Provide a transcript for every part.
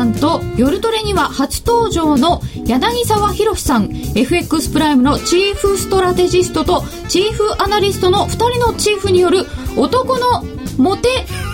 さんと夜トレには初登場の柳沢博さん。FX プライムのチーフストラテジストとチーフアナリストの2人のチーフによる男のモテ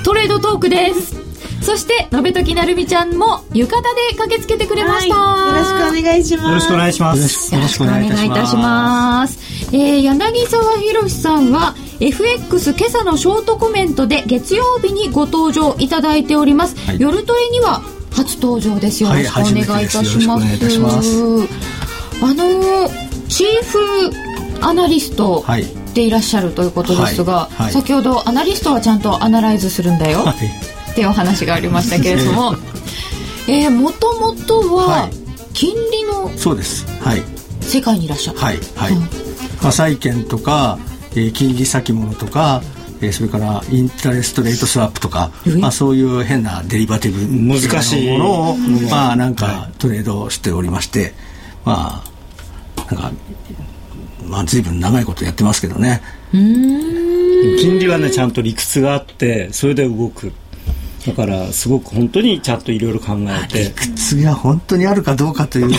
トレードトークです。そしてのべときなるみちゃんも浴衣で駆けつけてくれました、はい、よろしくお願いします。よろしくお願いします。よろしくお願いいたします。えー、柳沢博さんは FX 今朝のショートコメントで月曜日にご登場いただいております、はい、夜トレには初登場です。よろしくお願いいたします,、あのチーフアナリストでいらっしゃるということですが、はい。はい、先ほどアナリストはちゃんと analyze するんだよ、っていうお話がありましたけれども。えー、もともとは金利のそうです。はい。世界にいらっしゃるはいはい、うん、まあ、債券とか、えー、金利先物とかえー、それから interest rate swap とか、まあ、そういう変なデリバティブ難しい。ものを、まあ、なんかトレードしておりまして、まあなんか、まあ、随分長いことやってますけどね。金利はねちゃんと理屈があってそれで動く。だからすごく本当にちゃんといろいろ考えて。理屈が本当にあるかどうかというと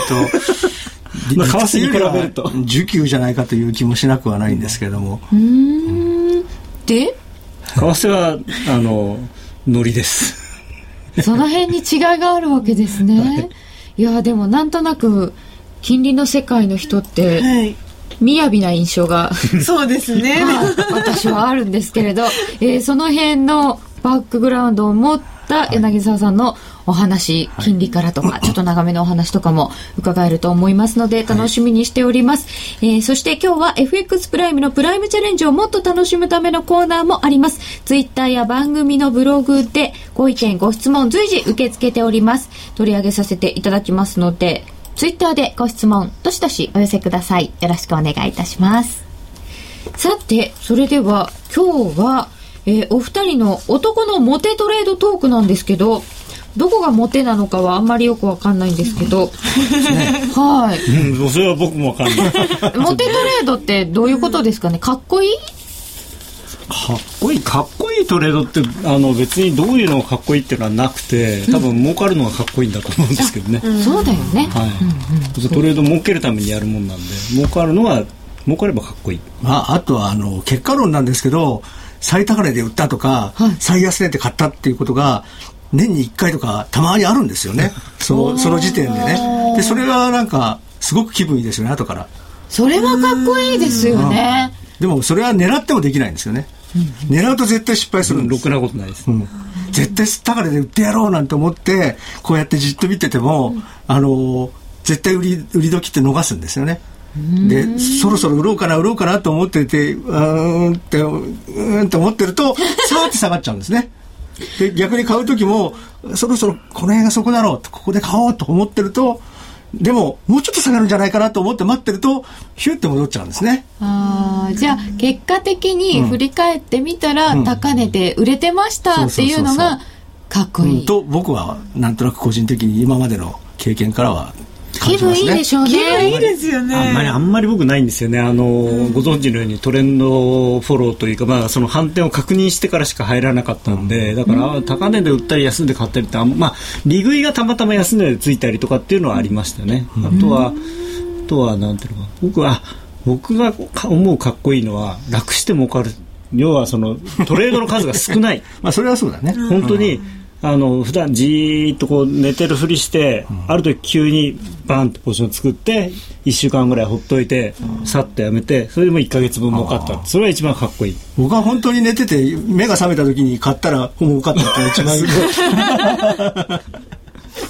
まあ、為替に比べると。需給じゃないかという気もしなくはないんですけれども。うんで？為替はあのノリです。その辺に違いがあるわけですね、はい、いやでもなんとなく金利の世界の人って、はい。雅な印象がそうですね、私はあるんですけれど、えー、その辺のバックグラウンドを持った柳沢さんのお話、はい、金利からとか、ちょっと長めのお話とかも伺えると思いますので、楽しみにしております。はい、えー、そして今日は FX プライムのプライムチャレンジをもっと楽しむためのコーナーもあります。ツイッターや番組のブログでご意見、ご質問随時受け付けております。取り上げさせていただきますので、ツイッターでご質問、どしどしお寄せください。よろしくお願いいたします。さて、それでは今日はえー、お二人の男のモテトレードトークなんですけど、どこがモテなのかはあんまりよくわかんないんですけど、はい。うん、それは僕もわかんない。モテトレードってどういうことですかね？かっこいい？かっこいい？かっこいいトレードってあの別にどういうのがかっこいいっていうのはなくて多分儲かるのがかっこいいんだと思うんですけどね、うん、そうだよね、はい、うんうん、トレード儲けるためにやるもんなんで儲かるのは儲かればかっこいい、まあ、あとはあの結果論なんですけど最高値で売ったとか、はい、最安値で買ったっていうことが年に1回とかたまにあるんですよね。そのその時点でね。でそれがなんかすごく気分いいですよね後から。それはかっこいいですよね、うん、でもそれは狙ってもできないんですよね、うん、狙うと絶対失敗するんです、ろくなことないです、うん、絶対高値で売ってやろうなんて思ってこうやってじっと見てても、あの絶対売り売り時って逃すんですよね。でそろそろ売ろうかな売ろうかなと思っててうんってうんって思ってると さーって下がっちゃうんですね。で逆に買う時もそろそろこの辺がそこだろうとここで買おうと思ってるとでももうちょっと下がるんじゃないかなと思って待ってるとヒュって戻っちゃうんですね。あじゃあ結果的に振り返ってみたら、うん、高値で売れてましたっていうのがかっこいい、と僕はなんとなく個人的に今までの経験からは気分いいでしょうね。気分いいですよね。あんまり、あんまり僕ないんですよね。あの、うん、ご存知のようにトレンドフォローというか、まあ、その反転を確認してからしか入らなかったんで、だから、高値で売ったり安値で買ったりって、まあ、利食いがたまたま安値でついたりとかっていうのはありましたね。あとは、あとは、なんていうのか、僕は、僕が思うかっこいいのは、楽して儲かる。要はそのトレードの数が少ない まあそれはそうだね本当に、あの普段じーっとこう寝てるふりして、うん、ある時急にバンとポジション作って1週間ぐらいほっといて、うん、さっとやめてそれでも1か月分儲かった。それが一番かっこいい。僕は本当に寝てて目が覚めた時に買ったら儲かったって一番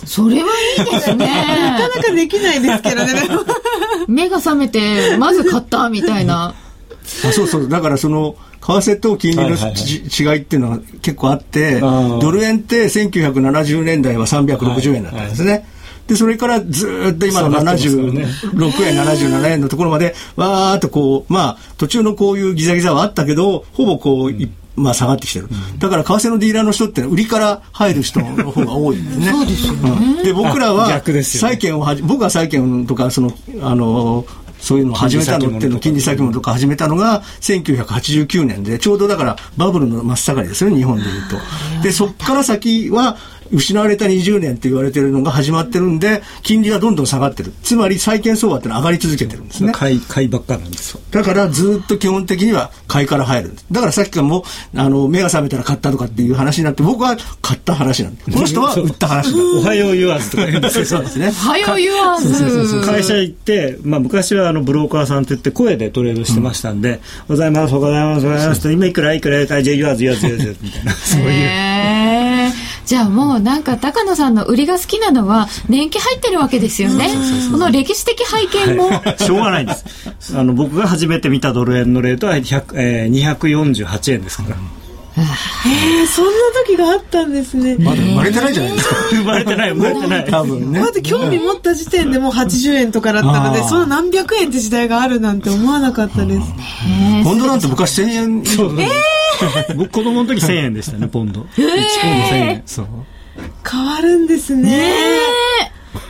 それはいいですね。なかなかできないですけどね。目が覚めてまず買ったみたいな。あそうそう。だからその為替と金利の、違いっていうのは結構あって、ドル円って1970年代は360円だったんですね。はいはいで、それからずっと今の76円、77円のところまで、わーっとこう、まあ、途中のこういうギザギザはあったけど、ほぼこう、うんまあ下がってきてる。だから為替のディーラーの人って売りから入る人の方が多いんですね。そうですよね。で、僕らは債券をはじ、僕は債券とか、その、あの、そういうのを始めたのっていうの金利先物とか始めたのが1989年でちょうどだからバブルの真っ盛りですよね日本でいうと。でそっから先は失われた20年って言われてるのが始まってるんで、金利はどんどん下がってる。つまり債券相場ってのは上がり続けてるんですね。買い、買いばっかなんですだからずっと基本的には買いから入るんです。だからさっきからも、あの、目が覚めたら買ったとかっていう話になって、僕は買った話なんで。この人は売った話おはよう言わずとか言うんですそうですね。おはよう言わず。会社行って、まあ昔はあのブローカーさんって言って声でトレードしてましたんで、おはようございます、おはようございます、おはようございますと、今いくらいくらいくら、じゃあ言わず言わず言わずみたいな、そういう。じゃあもうなんか高野さんの売りが好きなのは年季入ってるわけですよね。この歴史的背景も、はい、しょうがないです。あの僕が初めて見たドル円のレートは100、えー、248円ですから。へえそんな時があったんですね。まだ生まれてないじゃないですか。生まれてない、生まれてない。多分ね。まず興味持った時点でもう80円とかだったので、その何百円って時代があるなんて思わなかったです。ポンドなんて昔1000円。そうそう。僕子供の時1000円でしたね、ポンド。1ポンド1000円。そう。変わるんですね。ね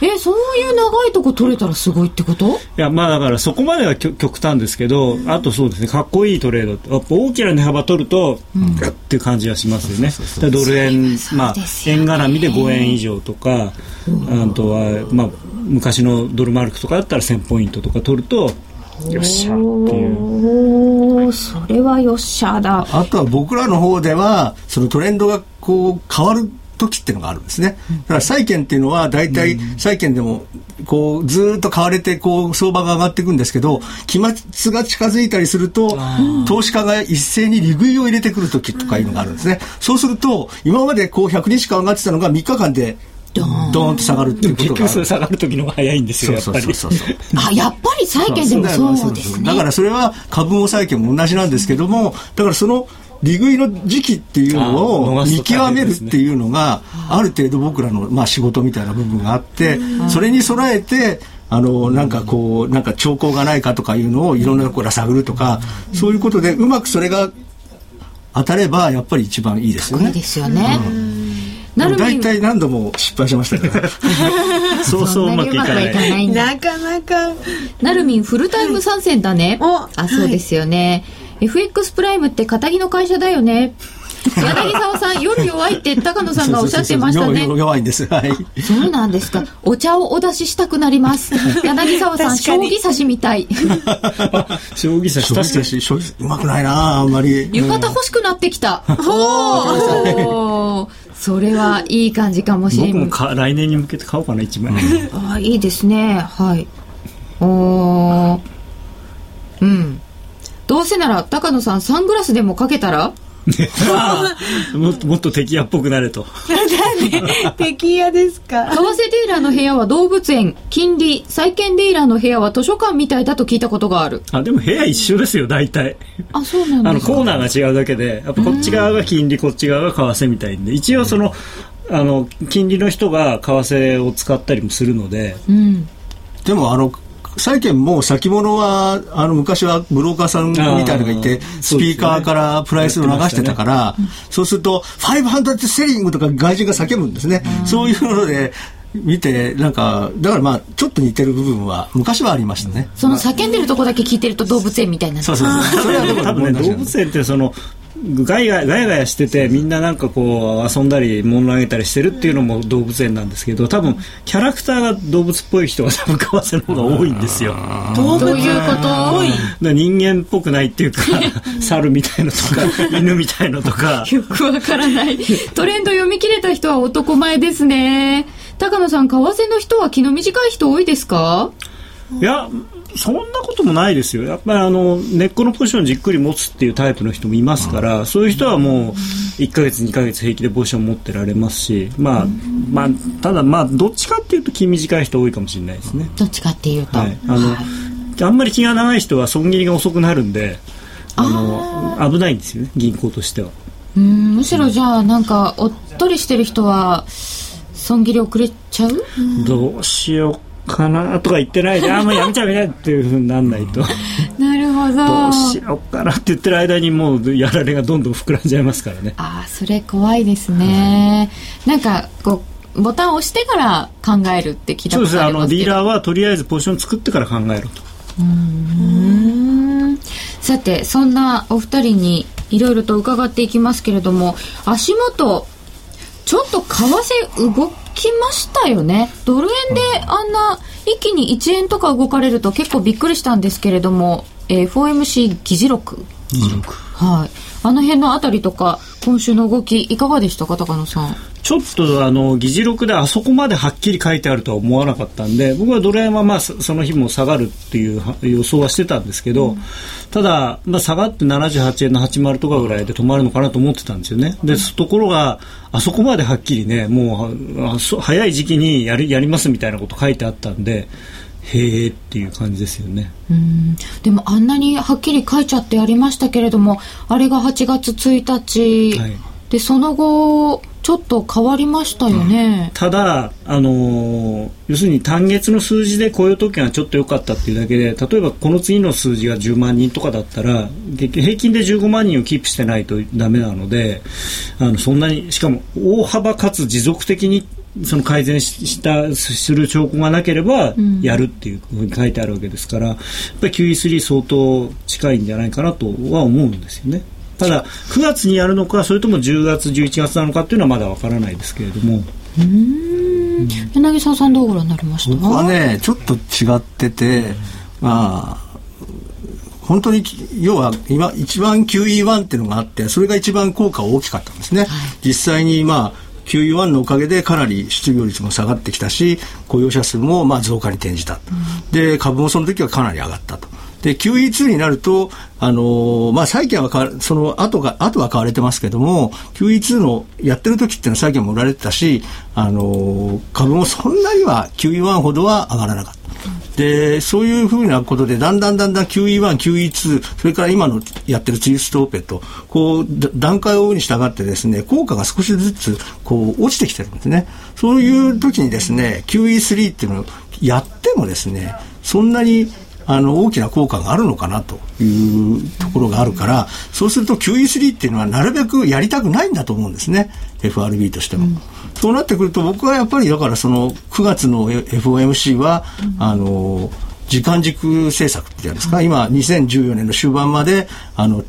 え、そういう長いとこ取れたらすごいってこと？いや、まあだからそこまでは極端ですけど、あとそうですね、かっこいいトレード。大きな値幅取ると、うん、っていう感じはしますよね。ドル円、まあ、円絡みで5円以上とか、あとは、まあ、昔のドルマルクとかだったら1000ポイントとか取ると、よっしゃっていう。それはよっしゃだ。あとは僕らの方ではそのトレンドがこう変わる時っていうのがあるんですね。だから債券っていうのは大体債券でもこうずっと買われてこう相場が上がっていくんですけど期末が近づいたりすると投資家が一斉に利食いを入れてくる時とかいうのがあるんですね。そうすると今までこう100日間上がってたのが3日間でドーン。と下がるっていうことが結局それ下がる時のが早いんですよやっぱり。あやっぱり債券でもそうですね。だからそれは株も債券も同じなんですけどもだからその利食いの時期っていうのを見極めるっていうのがある程度僕らのまあ仕事みたいな部分があってそれに備えてあのなんかこうなんか兆候がないかとかいうのをいろんなところ探るとかそういうことでうまくそれが当たればやっぱり一番いいですよね。ですよね。大体何度も失敗しましたから。そうそううまくいかない。なかなかなるみんフルタイム参戦だね、はい、あそうですよね、はい FX プライムって仇の会社だよね。柳沢さん、夜弱いって高野さんがおっしゃってましたね。弱いんです。はい。そうなんですか。お茶をお出ししたくなります。柳沢さん、将棋指しみたい。将棋指し、将棋指し、将棋、うまくないなあんまり。浴衣欲しくなってきた。ほそれはいい感じかもしれない。僕もか来年に向けて買おうかな、一枚。ああ、いいですね。はい。おうん。どうせなら高野さんサングラスでもかけたら？もっともっと敵屋っぽくなれと。敵屋ですか？為替デーラーの部屋は動物園金利債券デーラーの部屋は図書館みたいだと聞いたことがある。あでも部屋一緒ですよ大体。あそうなんですか？あのコーナーが違うだけでやっぱこっち側が金利こっち側が為替みたいんで一応そのあの金利の人が為替を使ったりもするので、うん、でもあの債券も先物はあの昔はブローカーさんみたいなのがいてスピーカーからプライスを流してたから、そうすると500セリングとか外人が叫ぶんですね、そういうので見てなんかだからまあちょっと似てる部分は昔はありましたね。その叫んでるとこだけ聞いてると動物園みたいなそうそうそう。それは多分ね動物園ってそのガヤガヤガヤしててみんななんかこう遊んだり物投げたりしてるっていうのも動物園なんですけど多分キャラクターが動物っぽい人が多分為替の方が多いんですよ。どういうこと？人間っぽくないっていうか 猿みたいのとか 犬みたいのとか。よくわからない。トレンド読み切れた人は男前ですね。高野さん為替の人は気の短い人多いですか？いやそんなこともないですよ、やっぱりあの根っこのポジションをじっくり持つっていうタイプの人もいますから、そういう人はもう1か月、2か月平気でポジション持ってられますし、まあまあ、ただ、まあ、どっちかっていうと気短い人多いかもしれないですね。どっちかっていうと、はい、あの、はい、あんまり気が長い人は損切りが遅くなるんであの危ないんですよね、銀行としては。うんむしろじゃあなんかおっとりしてる人は損切り遅れちゃう？どうしようかなとか言ってないであもうやめちゃうめっていうふうになんないと。なるほど。どうしようかなって言ってる間にもうやられがどんどん膨らんじゃいますからね。ああそれ怖いですね、うん、なんかこうボタンを押してから考えるって聞いたことありますけど。そうです。あのディーラーはとりあえずポジション作ってから考えろと。さてそんなお二人にいろいろと伺っていきますけれども足元ちょっと為替動きましたよね。ドル円であんな一気に1円とか動かれると結構びっくりしたんですけれども、えー、FOMC 議事録。議事録。はいあの辺のあたりとか今週の動きいかがでしたか高野さん？ちょっとあの議事録であそこまではっきり書いてあるとは思わなかったんで僕はドル円はまあその日も下がるっていう予想はしてたんですけど、うん、ただ、まあ、下がって78円の80とかぐらいで止まるのかなと思ってたんですよね。でところがあそこまではっきりねもう早い時期にやるやりますみたいなこと書いてあったんでへえっていう感じですよね。うん。でもあんなにはっきり書いちゃってありましたけれどもあれが8月1日、はい、でその後ちょっと変わりましたよね、うん、ただ、あのー、要するに単月の数字で雇用統計がちょっと良かったっていうだけで例えばこの次の数字が10万人とかだったら平均で15万人をキープしてないとダメなのであのそんなにしかも大幅かつ持続的にその改善したする兆候がなければやるっていうふうに書いてあるわけですから、やっぱり QE3 相当近いんじゃないかなとは思うんですよね。ただ9月にやるのかそれとも10月11月なのかっていうのはまだわからないですけれども。うん。柳沢さんどうご覧になりました？僕はねちょっと違っててまあ本当に要は今一番 QE1 っていうのがあってそれが一番効果大きかったんですね、はい、実際にまあ QE1 のおかげでかなり失業率も下がってきたし雇用者数もまあ増加に転じた、うん、で株もその時はかなり上がったとで、QE2 になると、あのー、まあ、債券はその後が、後は買われてますけども、QE2 のやってる時っていうのは債券も売られてたし、あのー、株もそんなには QE1 ほどは上がらなかった。で、そういうふうなことで、だんだんだんだん QE1、QE2、それから今のやってるツイストオペと、こう、段階を追うに従ってですね、効果が少しずつ、こう、落ちてきてるんですね。そういう時にですね、QE3 っていうのをやってもですね、そんなにあの大きな効果があるのかなというところがあるからそうすると QE3 っていうのはなるべくやりたくないんだと思うんですね。FRB としても、うん、そうなってくると僕はやっぱりだからその9月の FOMC は、うん、あの時間軸政策ってやうんですか、今2014年の終盤まであの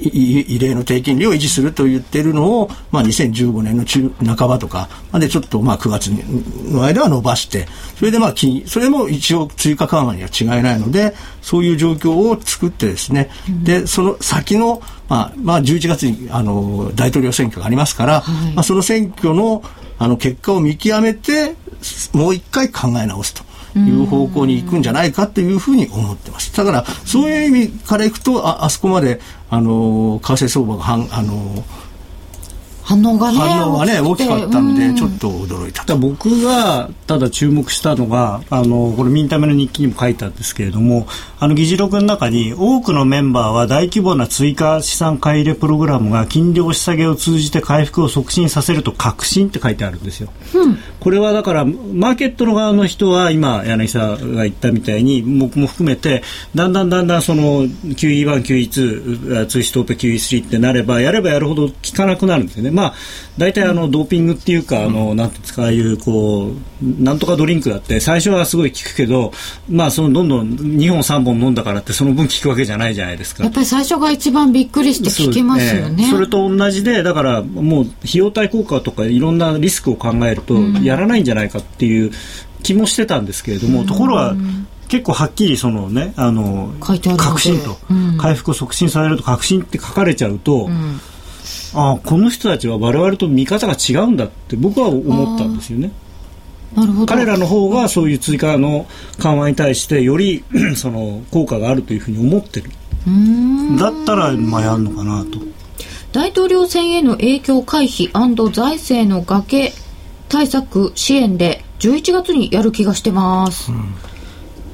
異例の低金利を維持すると言っているのを、まあ、2015年の中半ばとかまでちょっとまあ9月の間は伸ばしてそれでまあそれも一応追加緩和には違いないのでそういう状況を作ってですね、うん、でその先の、まあまあ、11月にあの大統領選挙がありますから、はい、まあ、その選挙のあの結果を見極めてもう一回考え直すと。いう方向に行くんじゃないかというふうに思ってます。だから、そういう意味からいくと、あ、あそこまで、あの、為替相場がはん、あの、反応がね反応がね大きかったんで、ちょっと驚いた。と僕がただ注目したのがあのこれミンタメの日記にも書いたんですけれどもあの議事録の中に多くのメンバーは大規模な追加資産買い入れプログラムが金利押し下げを通じて回復を促進させると確信って書いてあるんですよ、うん、これはだからマーケットの側の人は今柳沢が言ったみたいに僕も含めてだんだんだんだんその QE1、QE2 ツイストオペ QE3 ってなればやればやるほど効かなくなるんですよねまあ、大体あのドーピングっていうか、あのなんですかああいうこうなんとかドリンクだって最初はすごい効くけど、まあそのどんどん2本3本飲んだからってその分効くわけじゃないじゃないですか。やっぱり最初が一番びっくりして効きますよね。そ,、れと同じでだからもう費用対効果とかいろんなリスクを考えるとやらないんじゃないかっていう気もしてたんですけれども、うん、ところが結構はっきりそのねあの確信と、うん、回復を促進されると確信って書かれちゃうと、うんあこの人たちは我々と見方が違うんだって僕は思ったんですよね。なるほど。彼らの方がそういう追加の緩和に対してより その効果があるというふうに思ってる。だったらまあやるのかなと。大統領選への影響回避財政の崖対策支援で11月にやる気がしてます、うん、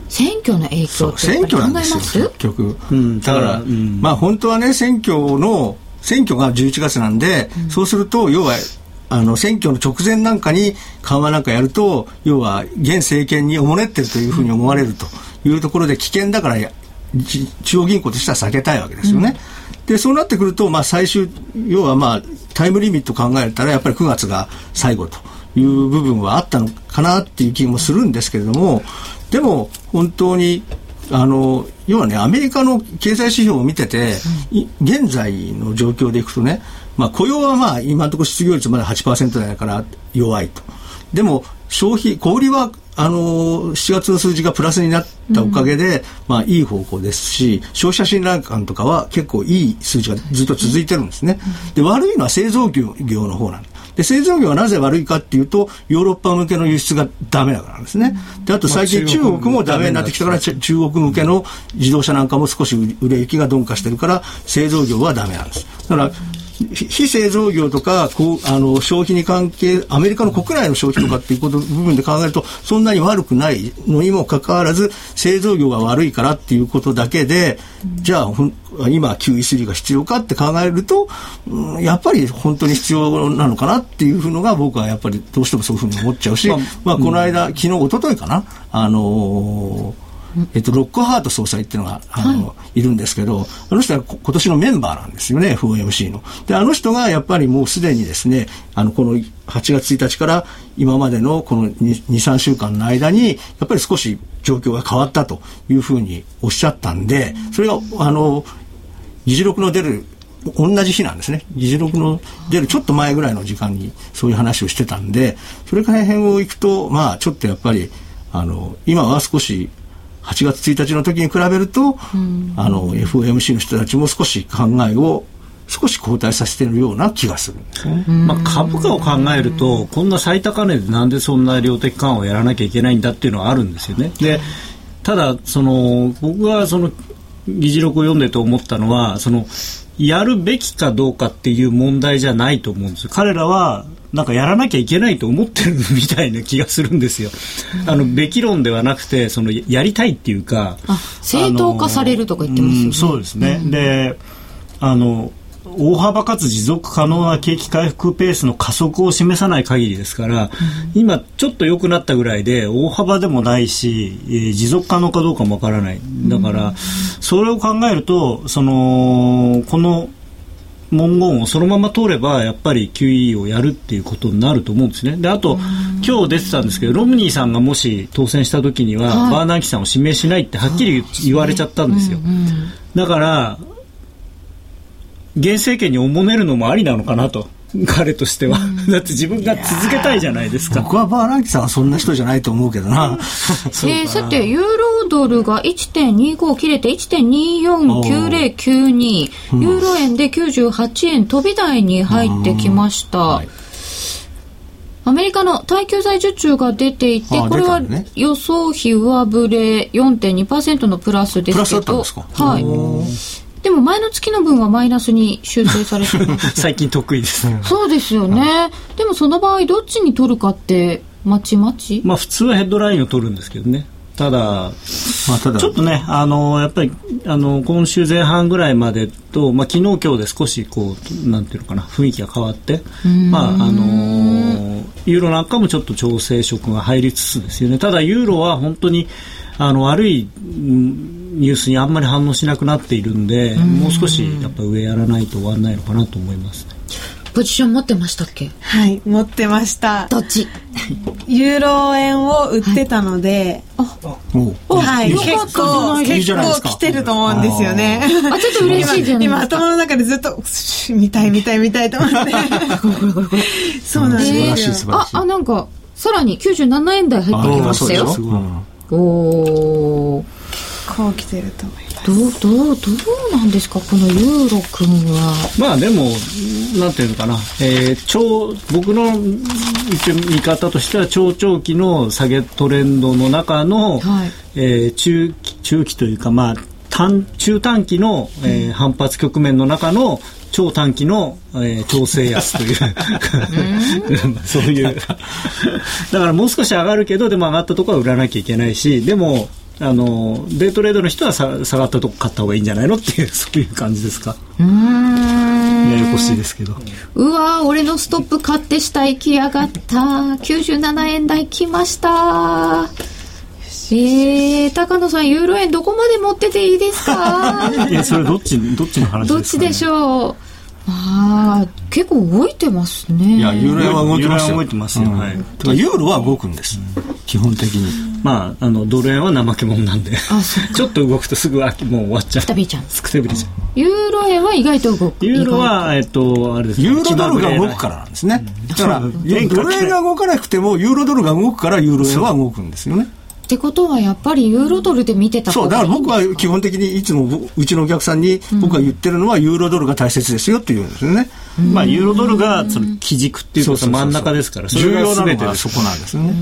選挙の影響って選挙なんですよ結局、うん、だから、うん、まあ本当はね選挙の選挙が11月なんで、うん、そうすると要はあの選挙の直前なんかに緩和なんかやると要は現政権におもねってるというふうに思われるというところで危険だから中央銀行としては避けたいわけですよね。うん、でそうなってくると、まあ、最終要は、まあ、タイムリミット考えたらやっぱり9月が最後という部分はあったのかなっていう気もするんですけれどもでも本当にあの要はねアメリカの経済指標を見てて、現在の状況でいくとね、まあ、雇用はまあ今のところ失業率まだ8%だから弱いと。でも消費小売はあの7月の数字がプラスになったおかげで、うん、まあいい方向ですし消費者信頼感とかは結構いい数字がずっと続いてるんですね、で悪いのは製造業の方なんですで製造業はなぜ悪いかっていうとヨーロッパ向けの輸出がダメだからなんですね。であと最近中国もダメになってきた。から中国向けの自動車なんかも少し売れ行きが鈍化してるから製造業はダメなんです。だから非製造業とかこうあの消費に関係アメリカの国内の消費とかっていうこと部分で考えるとそんなに悪くないのにもかかわらず製造業が悪いからっていうことだけでじゃあ今 QE3 が必要かって考えると、うん、やっぱり本当に必要なのかなっていうのが僕はやっぱりどうしてもそういうふうに思っちゃうし、まあ、まあ、この間、昨日一昨日かなあのーえっと、ロックハート総裁っていうのが、あの、はい、いるんですけど、あの人は今年のメンバーなんですよね、FOMC の。で、あの人がやっぱりもうすでにですね、あの、この8月1日から今までのこの2、3週間の間に、やっぱり少し状況が変わったというふうにおっしゃったんで、それが、あの、議事録の出る同じ日なんですね議事録の出るちょっと前ぐらいの時間にそういう話をしてたんでそれから辺をいくとまあちょっとやっぱりあの今は少し8月1日の時に比べると、うん、あの FOMC の人たちも少し考えを少し後退させてるような気がするんですね、まあ、株価を考えるとこんな最高値でなんでそんな量的緩和をやらなきゃいけないんだっていうのはあるんですよね。でただその僕がその議事録を読んでと思ったのはそのやるべきかどうかっていう問題じゃないと思うんです。彼らはなんかやらなきゃいけないと思ってるみたいな気がするんですよ。あの、べき論ではなくて、その、やりたいっていうか。正当化されるとか言ってますよね。うん、そうですね。うん、で、あの、大幅かつ持続可能な景気回復ペースの加速を示さない限りですから、うん、今ちょっと良くなったぐらいで大幅でもないし、えー、持続可能かどうかもわからないだから、それを考えるとそのこの文言をそのまま通ればやっぱり QE をやるっていうことになると思うんですね。であと今日出てたんですけどロムニーさんがもし当選した時には、はい、バーナーキさんを指名しないってはっきり言われちゃったんですよ。だから現政権におもねるのもありなのかなと。彼としては、だって自分が続けたいじゃないですか。僕はバーランキさんはそんな人じゃないと思うけどな。えー、さてユーロドルが1.25切れて1.249092、ユーロ円で98円飛び台に入ってきました、はい。アメリカの耐久財受注が出ていて、これは予想比上振れ4.2%のプラスですけど、はい。でも前の月の分はマイナスに修正されて 最近得意です、そうですよね、でもその場合どっちに取るかってまちまち？まあ普通はヘッドラインを取るんですけどね。ただ、まあ、ただ。ちょっとね、あのやっぱりあの今週前半ぐらいまでと、まあ、昨日今日で少しこうなんていうのかな雰囲気が変わって、まああのユーロなんかもちょっと調整色が入りつつですよね。ただユーロは本当にあの悪いニュースにあんまり反応しなくなっているんで、もう少しやっぱ上やらないと終わらないのかなと思います、ね、ポジション持ってましたっけ？はい持ってました。どっち？ユーロ円を売ってたので、はい、はい、結構結構来てると思うんですよね。あちょっと嬉しいじゃない今頭の中でずっと見たい見たい見たいと思って。そうなんです。よ、ああなんかさらに97円台入ってきましたよ。おおこう来てると思います。どうどうどうなんですか？このユーロ君は。まあでもなんていうのかな、えー、超僕の一応見方としては超長期の下げトレンドの中の、はい、えー、中中期というかまあ短中短期の、えー、反発局面の中の超短期の、えー、調整安という。そういう。だからもう少し上がるけどでも上がったところは売らなきゃいけないしでもあのデイトレードの人は下がったとこ買った方がいいんじゃないのっていう そういう感じですか。うん。ややこしいですけど。うわ俺のストップ買って下行きやがった。97円台来ました。えー、高野さんユーロ円どこまで持ってていいですか？いやそれどっちどっちの話ですか、ね、どっちでしょう？ああ結構動いてますね。いやユーロ円は動いてますよ。動いてますよ、うん、はい、ユーロは動くんです、うん、基本的に。まああのドル円は怠け者なんで。ちょっと動くとすぐ秋もう終わっちゃう。くたびちゃんくたびちゃんユーロ円は意外と動く。ユーロはえっとあれですユーロドルが動くからなんですね、だからドル円が動かなくてもユーロドルが動くからユーロ円は動くんですよねってことはやっぱりユーロドルで見てたそうだから僕は基本的にいつもうちのお客さんに僕が言ってるのはユーロドルが大切ですよって言うんですよね、うん、まあユーロドルがその基軸っていうか真ん中ですから重要なのはそこなんですね。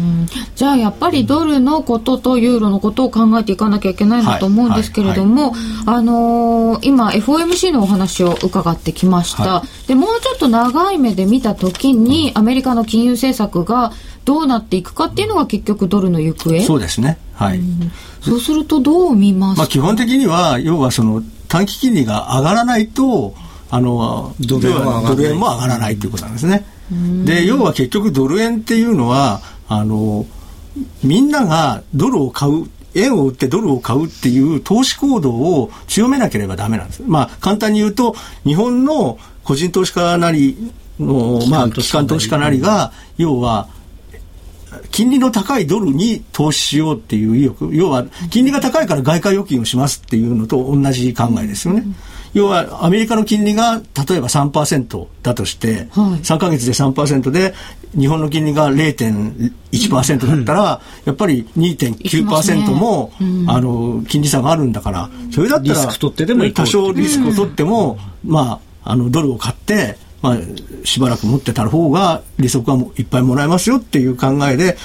じゃあやっぱりドルのこととユーロのことを考えていかなきゃいけないなと思うんですけれども、はい。はい。はい、あのー、今 FOMC のお話を伺ってきました、でもうちょっと長い目で見た時にアメリカの金融政策がどうなっていくかっていうのが結局ドルの行方？そうですね。はい、そうするとどう見ます？か、まあ、基本的には要はその短期金利が上がらないとあのドル円も上がらない。ということなんですね。で要は結局ドル円っていうのはあのみんながドルを買う円を売ってドルを買うっていう投資行動を強めなければダメなんです。まあ簡単に言うと日本の個人投資家なりのまあ機関投資家なりが要は金利の高いドルに投資しようっていう意欲要は金利が高いから外貨預金をしますっていうのと同じ考えですよね。要はアメリカの金利が例えば3%だとして、はい、3か月で3%で日本の金利が0.1%だったら、やっぱり2.9%も、ね。うん、あの金利差があるんだからそれだったら多少リスクを取っても、うん、まああのドルを買ってまあ、しばらく持ってた方が利息はいっぱいもらえますよっていう考えで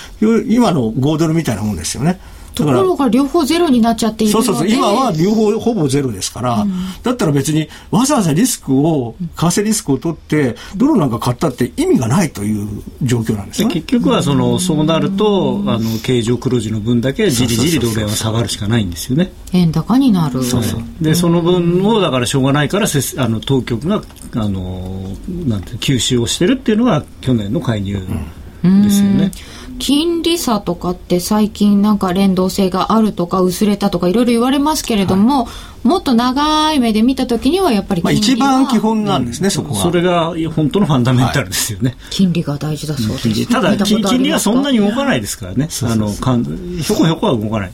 今の5ドルみたいなもんですよね。ところが両方ゼロになっちゃっているそうそうそう。今は両方ほぼゼロですから、うん、だったら別にわざわざリスクを為替リスクを取ってドルなんか買ったって意味がないという状況なんですよ、ね、結局はそのそうなるとあの経常黒字の分だけじりじりドル円は下がるしかないんですよね。円高になる。そうそう。でその分をだからしょうがないからせあの当局があのなんて吸収をしてるっていうのが去年の介入ですよね、うん金利差とかって最近なんか連動性があるとか薄れたとかいろいろ言われますけれども、はい、もっと長い目で見たときにはやっぱりまあ、一番基本なんですね、うん、そこは。それが本当のファンダメンタルですよね、はい、金利が大事だそうです。ただ金利はそんなに動かないですからね。あのかんひょこひょこは動かない。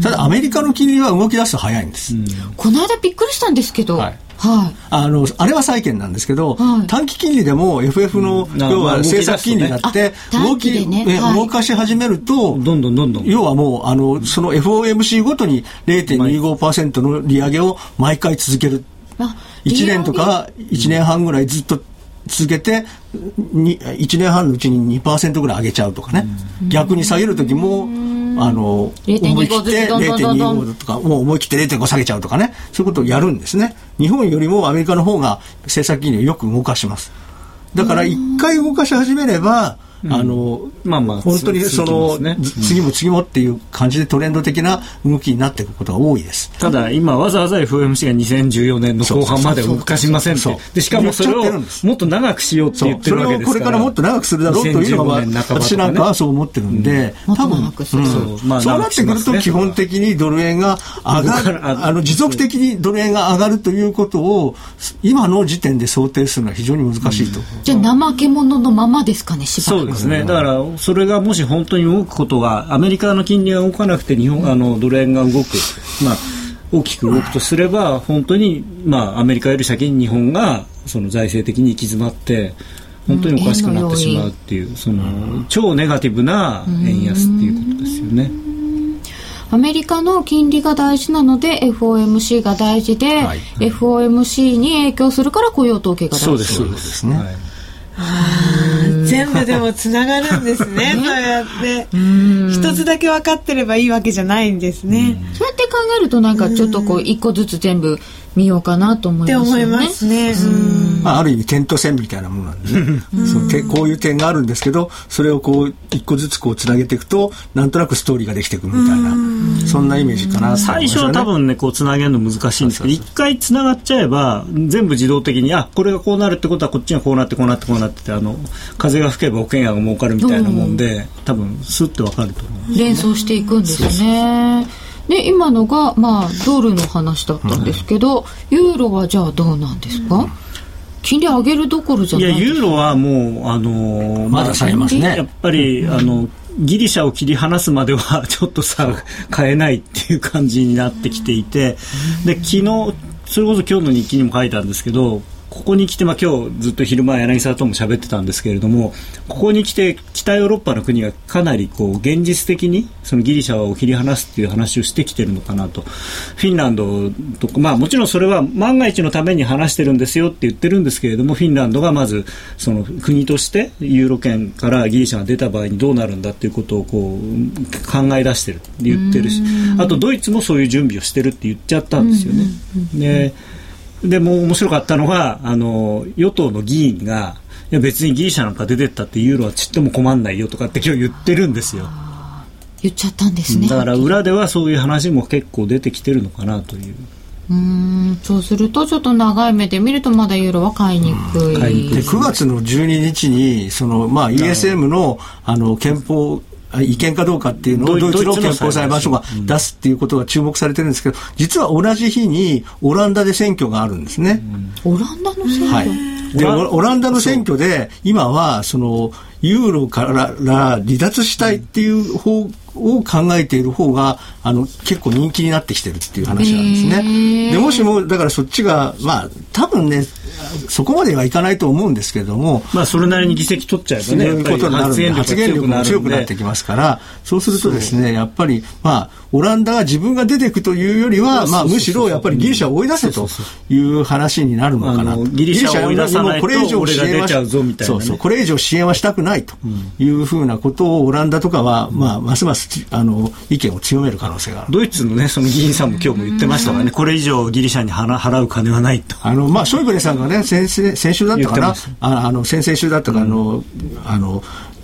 ただアメリカの金利は動き出すと早いんです、うん、この間びっくりしたんですけど、はいはい、あのあれは債券なんですけど、はい、短期金利でも FF の、うん、要は政策金利だって動き、ね、動かし始めるとどんどんどんどん。要はもうあのその FOMC ごとに0.25%の利上げを毎回続ける。1年とか1年半ぐらいずっと続けて1年半のうちに2%ぐらい上げちゃうとかね、逆に下げる時もあの思い切って0.25とかもう思い切って0.5下げちゃうとかね。そういうことをやるんですね。日本よりもアメリカの方が政策金利をよく動かします。だから一回動かし始めればあの、まあまあ、本当にその、ね、次も次もっていう感じでトレンド的な動きになっていくことが多いです。ただ、今わざわざ FOMC が2014年の後半まで動かしませんってで、しかもそれをもっと長くしようって言ってるわけですから。これからもっと長くするだろうというのが、私なんかはそう思ってるんで、多分、そう。なってくると基本的にドル円が上がる、あの、持続的にドル円が上がるということを、今の時点で想定するのは非常に難しいと。じゃあ、怠け者のままですかね、しばらく。ですね。だから、それがもし本当に動くことが、アメリカの金利が動かなくて、日本、あの、ドル円が動く。まあ、大きく動くとすれば、本当に、まあ、アメリカより先に日本が、その財政的に行き詰まって、本当におかしくなってしまうっていう、その、超ネガティブな円安っていうことですよね。アメリカの金利が大事なので FOMC が大事で、はい、FOMC に影響するから雇用統計が大事。そうです。そうですね、はい全部でもつながるんですねそうやって。一つだけ分かってればいいわけじゃないんですね。そうやって考えるとなんかちょっとこう一個ずつ全部見ようかなと思いますね。って思いますね。まあ、ある意味点と線みたいなものなんで、ね、そのこういう点があるんですけどそれをこう一個ずつこうつなげていくとなんとなくストーリーができてくるみたいなそんなイメージかな、ね、最初は多分ねこうつなげるの難しいんですけど一回つながっちゃえば全部自動的にあこれがこうなるってことはこっちがこうなってこうなってこうなっててあの風が吹けば保険屋が儲かるみたいなもんで多分スッてわかると思う、連想していくんですね。で今のが、まあ、ドルの話だったんですけど、うん、ユーロはじゃあどうなんですか、金利上げるどころじゃないいやユーロはもうあのまだされますね。やっぱり、あのギリシャを切り離すまでは ちょっとさ買えないっていう感じになってきていてで昨日それこそ今日の日記にも書いたんですけどここに来て、まあ、今日ずっと昼間柳沢とも喋ってたんですけれどもここに来て北ヨーロッパの国がかなりこう現実的にそのギリシャを切り離すっていう話をしてきてるのかなと。フィンランドとか、まあ、もちろんそれは万が一のために話してるんですよって言ってるんですけれどもフィンランドがまずその国としてユーロ圏からギリシャが出た場合にどうなるんだっていうことをこう考え出してる言ってるしあとドイツもそういう準備をしてるって言っちゃったんですよね。ででも面白かったのがあの与党の議員がいや別にギリシャなんか出てったってユーロはちっとも困んないよとかって今日言ってるんですよ。言っちゃったんですね。だから裏ではそういう話も結構出てきてるのかなという。うんそうするとちょっと長い目で見るとまだユーロは買いにくい、で9月の12日にその、まあ、ESM のあの憲法違憲かどうかっていうのをドイツの憲法裁判所が。出すっていうことが注目されてるんですけど、実は同じ日にオランダで選挙があるんですね。オランダの選挙、はい、でオランダの選挙で今はそのユーロから離脱したいっていう方を考えている方があの結構人気になってきてるっていう話なんですね。でもしもだからそっちがまあ多分ねそこまではいかないと思うんですけれども、まあそれなりに議席取っちゃえばね、そういうことになるんで発言力も強くなってきますから、そうするとですねやっぱりまあオランダが自分が出ていくというよりは、まあむしろやっぱりギリシャを追い出せという話になるのかなと。ギリシャを追い出さないと俺が出ちゃうぞみたいな、そうそうこれ以上支援はしたくないというふうなことをオランダとかはまあますますあの意見を強める可能性がある。ドイツのねその議員さんも今日も言ってましたからね、これ以上ギリシャに払う金はないと。あのまあショイグレさんがね先先週だったかな？ああの先々週だったか、あのあの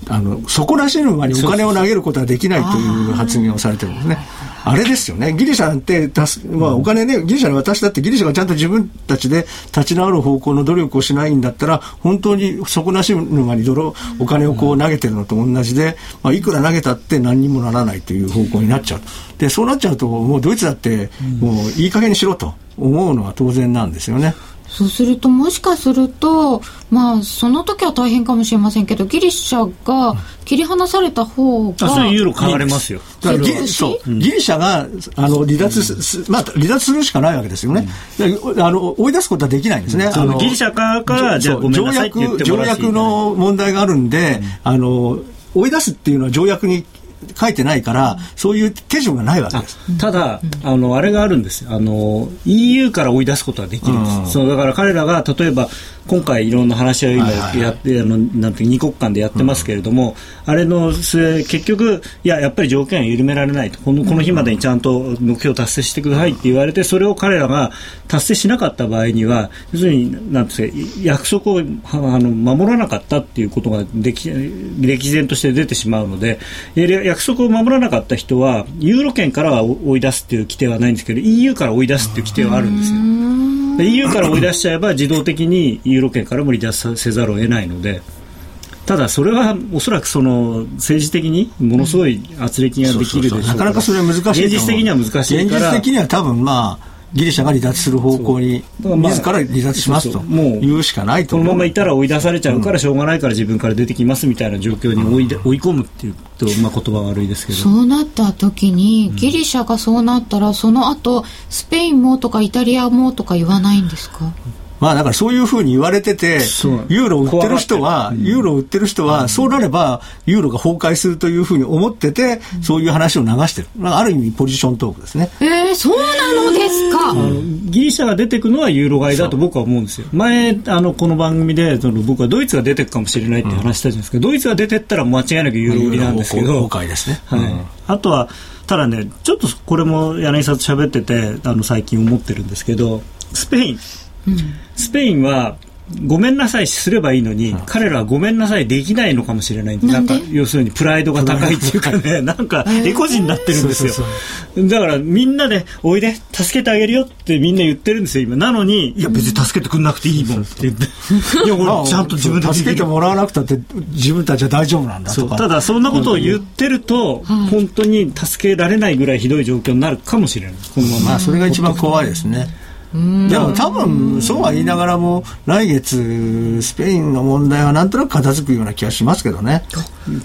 あの底なし沼にお金を投げることはできないという発言をされてるんですね。あれですよね、ギリシャなんて出す、まあ、お金ね、ギリシャに渡したって、ギリシャがちゃんと自分たちで立ち直る方向の努力をしないんだったら、本当に底なし沼に泥お金をこう投げてるのと同じで、まあ、いくら投げたって何にもならないという方向になっちゃう。で、そうなっちゃうと、もうドイツだって、もういい加減にしろと思うのは当然なんですよね。そうするともしかするとまあその時は大変かもしれませんけどギリシャが切り離された方があそれユーロ買われますよ。だからギそうギリシャがあの離脱す、まあ、離脱するしかないわけですよね、うん、あの追い出すことはできないんですね、あのギリシャ側からじゃあごめんなさいって言って条約の問題があるんで、あの追い出すっていうのは条約に書いてないから、そういう手順がないわけです。ただ、あの、あれがあるんですあの、EU から追い出すことはできるんです。そう、だから彼らが、例えば、今回いろんな話し合いを今やって、あのなんて二国間でやってますけれども、うん、あれの末結局いややっぱり条件は緩められないと。このこの日までにちゃんと目標を達成してくださいって言われてそれを彼らが達成しなかった場合には要するになんて約束をあの守らなかったっていうことが歴歴然として出てしまうので約束を守らなかった人はユーロ圏からは追い出すっていう規定はないんですけど EU から追い出すっていう規定はあるんですよ。EU から追い出しちゃえば自動的にユーロ圏からも離脱せざるを得ないので。ただ、それはおそらくその政治的にものすごい圧力ができるでしょうなかなかそれは難しい現実的には難しいから現実的には多分まあギリシャが離脱する方向に、自ら離脱しますと言うしかないと。このままいたら追い出されちゃうからしょうがないから自分から出てきますみたいな状況に追い追い込むっていうと、まあ、言葉悪いですけど。そうなった時にギリシャがそうなったらその後スペインもとかイタリアもとか言わないんですかまあだからそういうふうに言われてて、ユーロを売ってる人は、ユーロを売ってる人は、そうなればユーロが崩壊するというふうに思ってて、そういう話を流してる。ある意味ポジショントークですね。えー、そうなのですか？ギリシャが出てくのはユーロ買いだと僕は思うんですよ。前、あの、この番組で、その僕はドイツが出てくかもしれないって話したじゃないですか。ドイツが出てったら間違いなくユーロ売りなんですけど。崩壊ですね。はい。あとは、ただね、ちょっとこれも柳沢と喋ってて、あの、最近思ってるんですけど、スペイン。スペインはごめんなさいすればいいのに、彼らはごめんなさいできないのかもしれない。なんか要するにプライドが高いっていうかね なんかエコ人になってるんですよ。だからみんなでおいで助けてあげるよってみんな言ってるんですよ今。なのにいや別に助けてくんなくていいもんって言って。いや俺ちゃんと自分で助けてもらわなくたって自分たちは大丈夫なんだとただそんなことを言ってると、本当に助けられないぐらいひどい状況になるかもしれない。このま。まあそれが一番怖いですねでも多分そうは言いながらも来月スペインの問題はなんとなく片付くような気がしますけどね。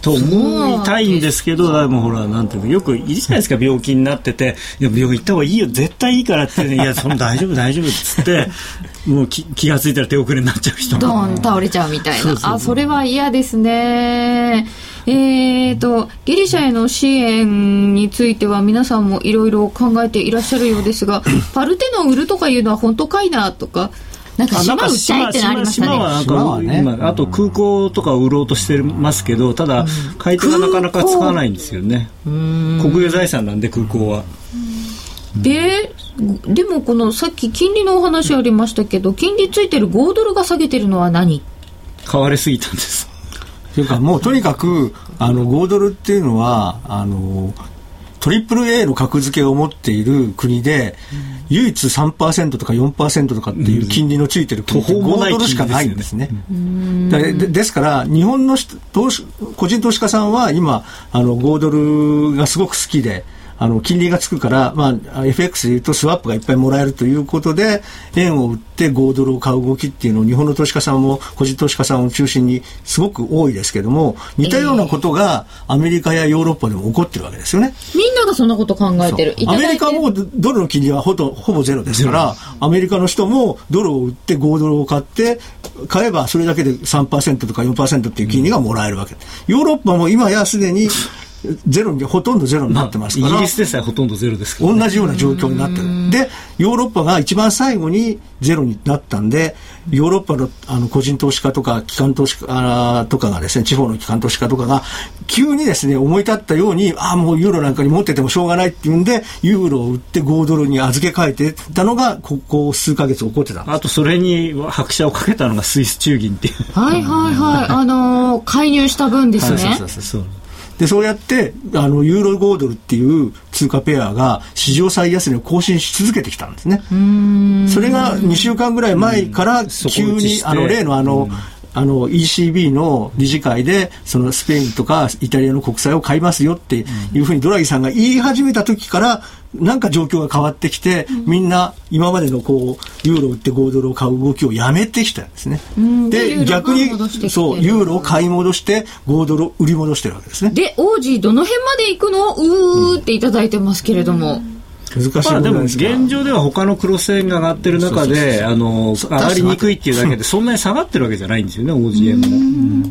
と思いたいんですけどでもほらなんていうのよくいいじゃないですか病気になってていや病院行った方がいいよ絶対いいからって、ね、いやその大丈夫大丈夫っつって もう気気が付いたら手遅れになっちゃう人ドン倒れちゃうみたいな。あそれは嫌ですね。えーと、ギリシャへの支援については皆さんもいろいろ考えていらっしゃるようですが、パルテノン売るとかいうのは本当かいなとか、なんか島売っちゃいってなりましたね？島はなんか、ね、今、あと空港とかを売ろうとしてますけど、ただ、買い手がなかなかつかないんですよね。国有財産なんで、空港は。で、でもこのさっき金利のお話ありましたけど、金利ついてる5ドルが下げてるのは何？買われすぎたんです。というか、もうとにかく、あの、5ドルっていうのは、あの、トリプル A の格付けを持っている国で、唯一3%とか4%とかっていう金利のついてる国って5ドルしかないんですね。でですから、日本の投資個人投資家さんは今、あの5ドルがすごく好きで、あの金利がつくから、まあ、FX でいうとスワップがいっぱいもらえるということで円を売って5ドルを買う動きっていうのを日本の投資家さんも個人投資家さんを中心にすごく多いですけども似たようなことがアメリカやヨーロッパでも起こってるわけですよね。みんながそんなこと考えてる。アメリカもドルの金利はほとほぼゼロですからアメリカの人もドルを売って5ドルを買って買えばそれだけで3%とか4%っていう金利がもらえるわけ。ヨーロッパも今やすでにゼロにほとんどゼロになってますから、まあ、イギリスでさえほとんどゼロですから、ね、同じような状況になってる。でヨーロッパが一番最後にゼロになったんでヨーロッパのあの個人投資家とか機関投資家とかがですね地方の機関投資家とかが急にですね思い立ったようにああもうユーロなんかに持っててもしょうがないっていうんでユーロを売って5ドルに預け替えてたのがここ数か月起こってたあとそれに拍車をかけたのがスイス中銀っていう。はいはいはい。あのー、介入した分ですね、はい、そうそうそうで、そうやって、あの、ユーロ5ドルっていう通貨ペアが史上最安値を更新し続けてきたんですね。それが2週間ぐらい前から急に、あの、例のあの、あの ECB の理事会でそのスペインとかイタリアの国債を買いますよっていうふうにドラギさんが言い始めた時からなんか状況が変わってきて、みんな今までのこうユーロ売って5ドルを買う動きをやめてきたんですね。で逆にそうユーロを買い戻して5ドルを売り戻してるわけですね。で王子どの辺まで行くのうーっていただいてますけれども。難しいまあ、でも現状では他のクロス円が上がってる中であの上がりにくいっていうだけでそんなに下がってるわけじゃないんですよね OGM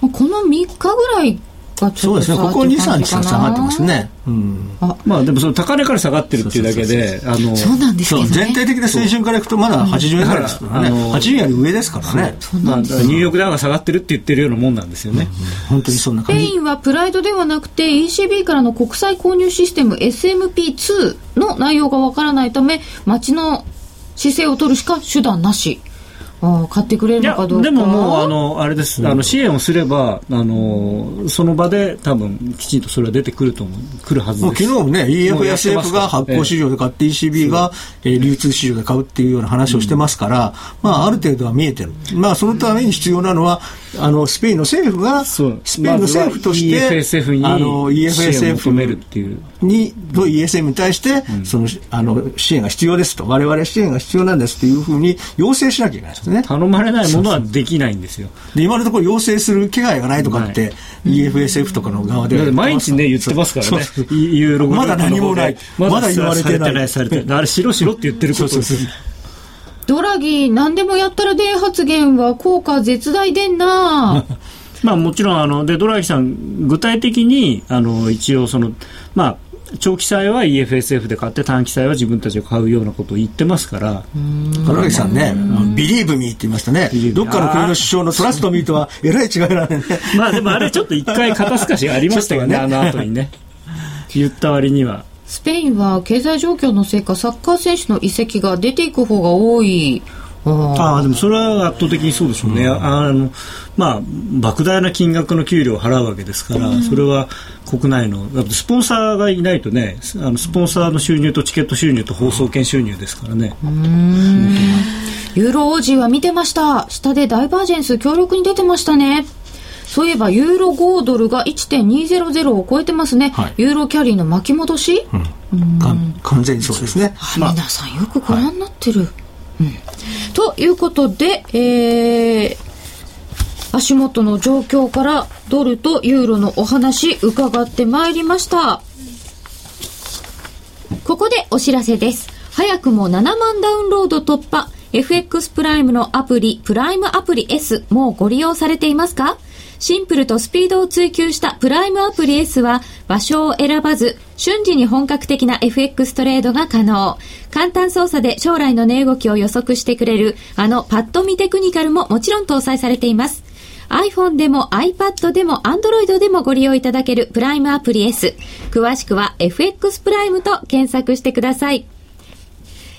も。この3日ぐらいそうですね。ここ23日下がってますね、うん、あまあでもその高値から下がってるっていうだけであのそうなんですね。全体的な水準からいくとまだ80円ぐらいですからね、うん、80円より上ですからね。まあ、ニューヨークダウが下がってるって言ってるようなもんなんですよね、うん、本当にそんな感じ。スペインはプライドではなくて ECB からの国際購入システム SMP2 の内容がわからないため町の姿勢を取るしか手段なしあ買ってくれるのかどうか。でももうあのあれです、あの支援をすればあのその場で多分きちんとそれは出てくると思う。来るはずです。昨日もね EFSF が発行市場で買って ECB が、えー、流通市場で買うっていうような話をしてますから、まあある程度は見えてる。まあそのために必要なのはあのスペインの政府がスペインの政府として、EFSF にあの EFSF にと ESM に対して、そのあの支援が必要ですと。我々支援が必要なんですっていうふうに要請しなきゃいけないですね。頼まれないものはできないんですよ。で今のところ要請する気配がないとかって、EFSF とかの側では毎日ね言ってますからね。まだ何もないまだ言われてないあれしろしろって言ってることですドラギ何でもやったらで発言は効果絶大でんな。まあもちろんあのでドラギさん具体的にあの一応そのまあ長期債は EFSF で買って短期債は自分たちが買うようなことを言ってますから。金垣さんね「ビリーブミー」って言いましたね。どっかの国の首相のトラストミーとはえらい違いなんでね。まあでもあれちょっと一回肩透かしありましたよねね、あの後にね。言った割にはスペインは経済状況のせいかサッカー選手の移籍が出ていく方が多い。ああでもそれは圧倒的にそうでしょうね、うん、あのまあ莫大な金額の給料を払うわけですから、うん、それは国内のスポンサーがいないとねあのスポンサーの収入とチケット収入と放送権収入ですからね。ユーロ王子は見てました。下でダイバージェンス強力に出てましたねそういえばユーロ5ドルが1.200を超えてますね、はい、ユーロキャリーの巻き戻し、うん完全にそうですね。まあ、皆さんよくご覧になってる。はい、うん、ということで、えー、足元の状況からドルとユーロのお話伺ってまいりました。ここでお知らせです。早くも7万ダウンロード突破。FX プライムのアプリ、プライムアプリ S、もうご利用されていますか？シンプルとスピードを追求したプライムアプリ S は場所を選ばず瞬時に本格的な FX トレードが可能。簡単操作で将来の値動きを予測してくれるあのパッドミテクニカルももちろん搭載されています。iPhone でも iPad でも Android でもご利用いただけるプライムアプリ S。詳しくは FX プライムと検索してください。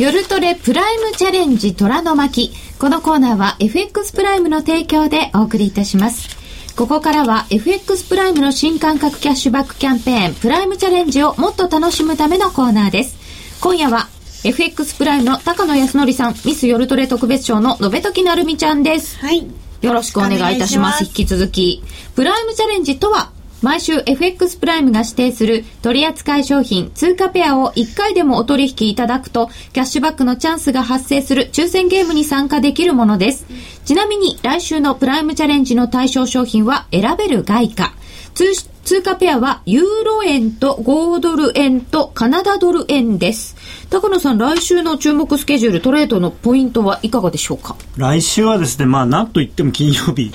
夜トレプライムチャレンジ虎の巻。このコーナーは FX プライムの提供でお送りいたします。ここからは FX プライムの新感覚キャッシュバックキャンペーンプライムチャレンジをもっと楽しむためのコーナーです。今夜は FX プライムの高野康則さん、ミス夜トレ特別賞の延時なるみちゃんです。はい。よろしくお願いいたします。引き続き。プライムチャレンジとは毎週 FX プライムが指定する取扱い商品通貨ペアを1回でもお取引いただくとキャッシュバックのチャンスが発生する抽選ゲームに参加できるものです。ちなみに来週のプライムチャレンジの対象商品は選べる外貨。通通貨ペアはユーロ円と5ドル円とカナダドル円です。高野さん、来週の注目スケジュール、トレードのポイントはいかがでしょうか？来週はですね、まあ、なんといっても金曜日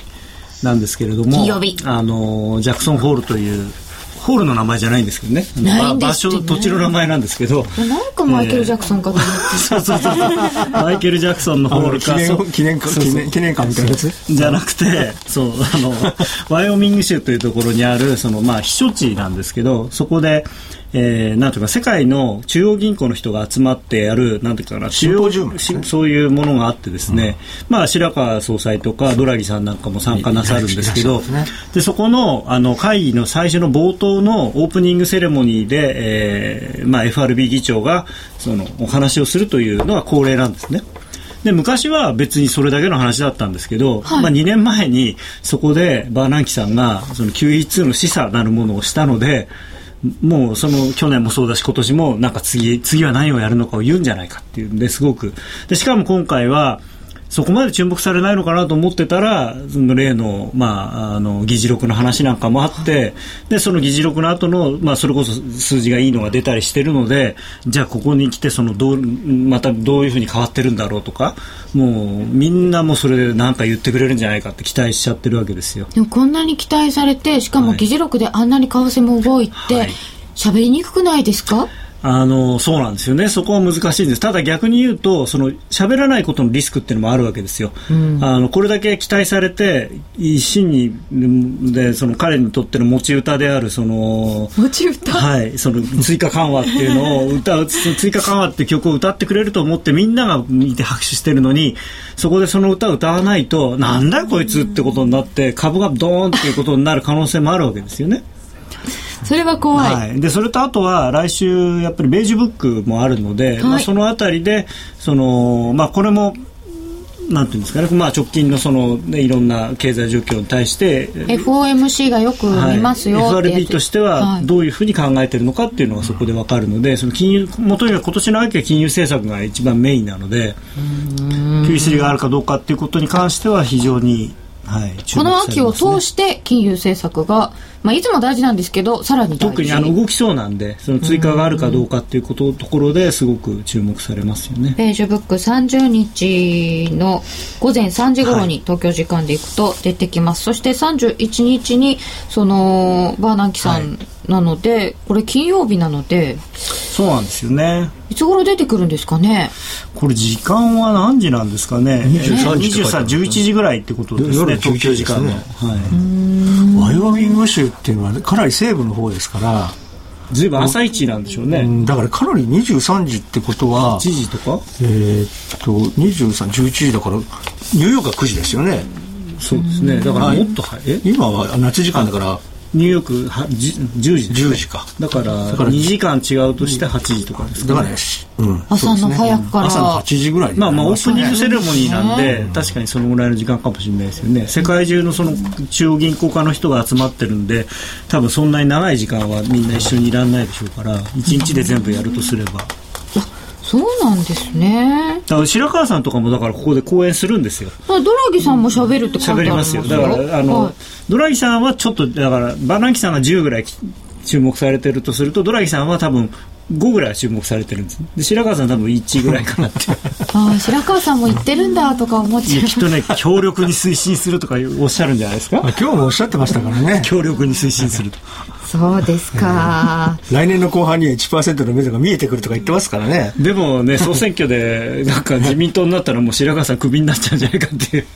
なんですけれども、あのジャクソンホールというホールの名前じゃないんですけどね。ね場所、土地の名前なんですけど。なんかマイケル・ジャクソンかと思って。そうそうそう。マイケル・ジャクソンのホールか。記念館、記念記念館みたいなやつ？じゃなくて、そう、あの、ワイオミング州というところにある、その、まあ、避暑地なんですけど、そこで、えー、なんていうか世界の中央銀行の人が集まってやるなんていうかな中央そういうものがあってですね、うん、まあ白川総裁とかドラギさんなんかも参加なさるんですけどでそこのあの会議の最初の冒頭のオープニングセレモニーで、えーまあ、FRB 議長がそのお話をするというのが恒例なんですね。で昔は別にそれだけの話だったんですけど、はい、まあ、2年前にそこでバーナンキさんがその QE2 の示唆なるものをしたのでもうその去年もそうだし今年もなんか次次は何をやるのかを言うんじゃないかっていうんですごく。でしかも今回はそこまで注目されないのかなと思ってたら、その例の、まあ、あの、議事録の話なんかもあって、で、その議事録の後の、まあ、それこそ数字がいいのが出たりしてるので、じゃあここに来て、その、どう、またどういうふうに変わってるんだろうとか、もう、みんなもそれで何か言ってくれるんじゃないかって期待しちゃってるわけですよ。でもこんなに期待されて、しかも議事録であんなに為替も動いて、喋、はい、りにくくないですか？あのそうなんですよね、そこは難しいんです、ただ逆に言うと、その喋らないことのリスクっていうのもあるわけですよ、うん、あのこれだけ期待されて、一心にでその彼にとっての持ち歌である、その持ち歌、はい、その追加緩和っていうのを歌う、追加緩和って曲を歌ってくれると思って、みんなが見て拍手してるのに、そこでその歌を歌わないと、なんだこいつってことになって、株がドーンっていうことになる可能性もあるわけですよね。それは怖い、はい、でそれとあとは来週やっぱりベージュブックもあるので、はい、まあ、そのあたりでその、まあ、これもなんていうんですかね、まあ、直近のその、ね、いろんな経済状況に対して FOMC がよく見ますよ、はい、FRB としてはどういうふうに考えているのかっていうのがそこで分かるので、その金融元には今年の秋は金融政策が一番メインなので QE3 があるかどうかっていうことに関しては非常にはい、この秋を通して金融政策が、まあ、いつも大事なんですけどさらに特にあの動きそうなんでその追加があるかどうかっていうことところですごく注目されますよね。ページブック30日の午前3時頃に東京時間でいくと出てきます、はい、そして31日にそのバーナンキさん、はいなのでこれ金曜日なのでそうなんですよねいつ頃出てくるんですかね？これ時間は何時なんですかね？23時23 11時ぐらいってことですね東京時間の、はい、ワイオミング州っていうのはかなり西部の方ですからずいぶん朝一なんでしょうね。だからかなり23時ってことは。1時とかえー、っと、23、11時だから、ニューヨークは9時ですよね。そうですね。だからもっと早い。今は夏時間だから、ニューヨークは10時です、ね、10時か。だから2時間違うとして8時とかですか、ね、だからね、うん、朝の早くから、朝の8時ぐらいまあまあオープニングセレモニーなんで、確かにそのぐらいの時間かもしれないですよね。世界中のその中央銀行家の人が集まってるんで多分そんなに長い時間はみんな一緒にいらんないでしょうから1日で全部やるとすれば。そうなんですね。だから白川さんとかもだからここで講演するんですよ。ドラギさんも喋るって書いてありますよ。だからあの、はい、ドラギさんはちょっとだからバナンキさんが10ぐらい注目されてるとするとドラギさんは多分5ぐらい注目されてるんです。で白川さん多分1ぐらいかなって。ああ白川さんも言ってるんだとか思っちゃう。きっとね強力に推進するとかおっしゃるんじゃないですか？今日もおっしゃってましたからね。強力に推進するとそうですか。来年の後半には1%の目処が見えてくるとか言ってますからね。でもね、総選挙で、なんか自民党になったらもう白川さんクビになっちゃうんじゃないかっていう。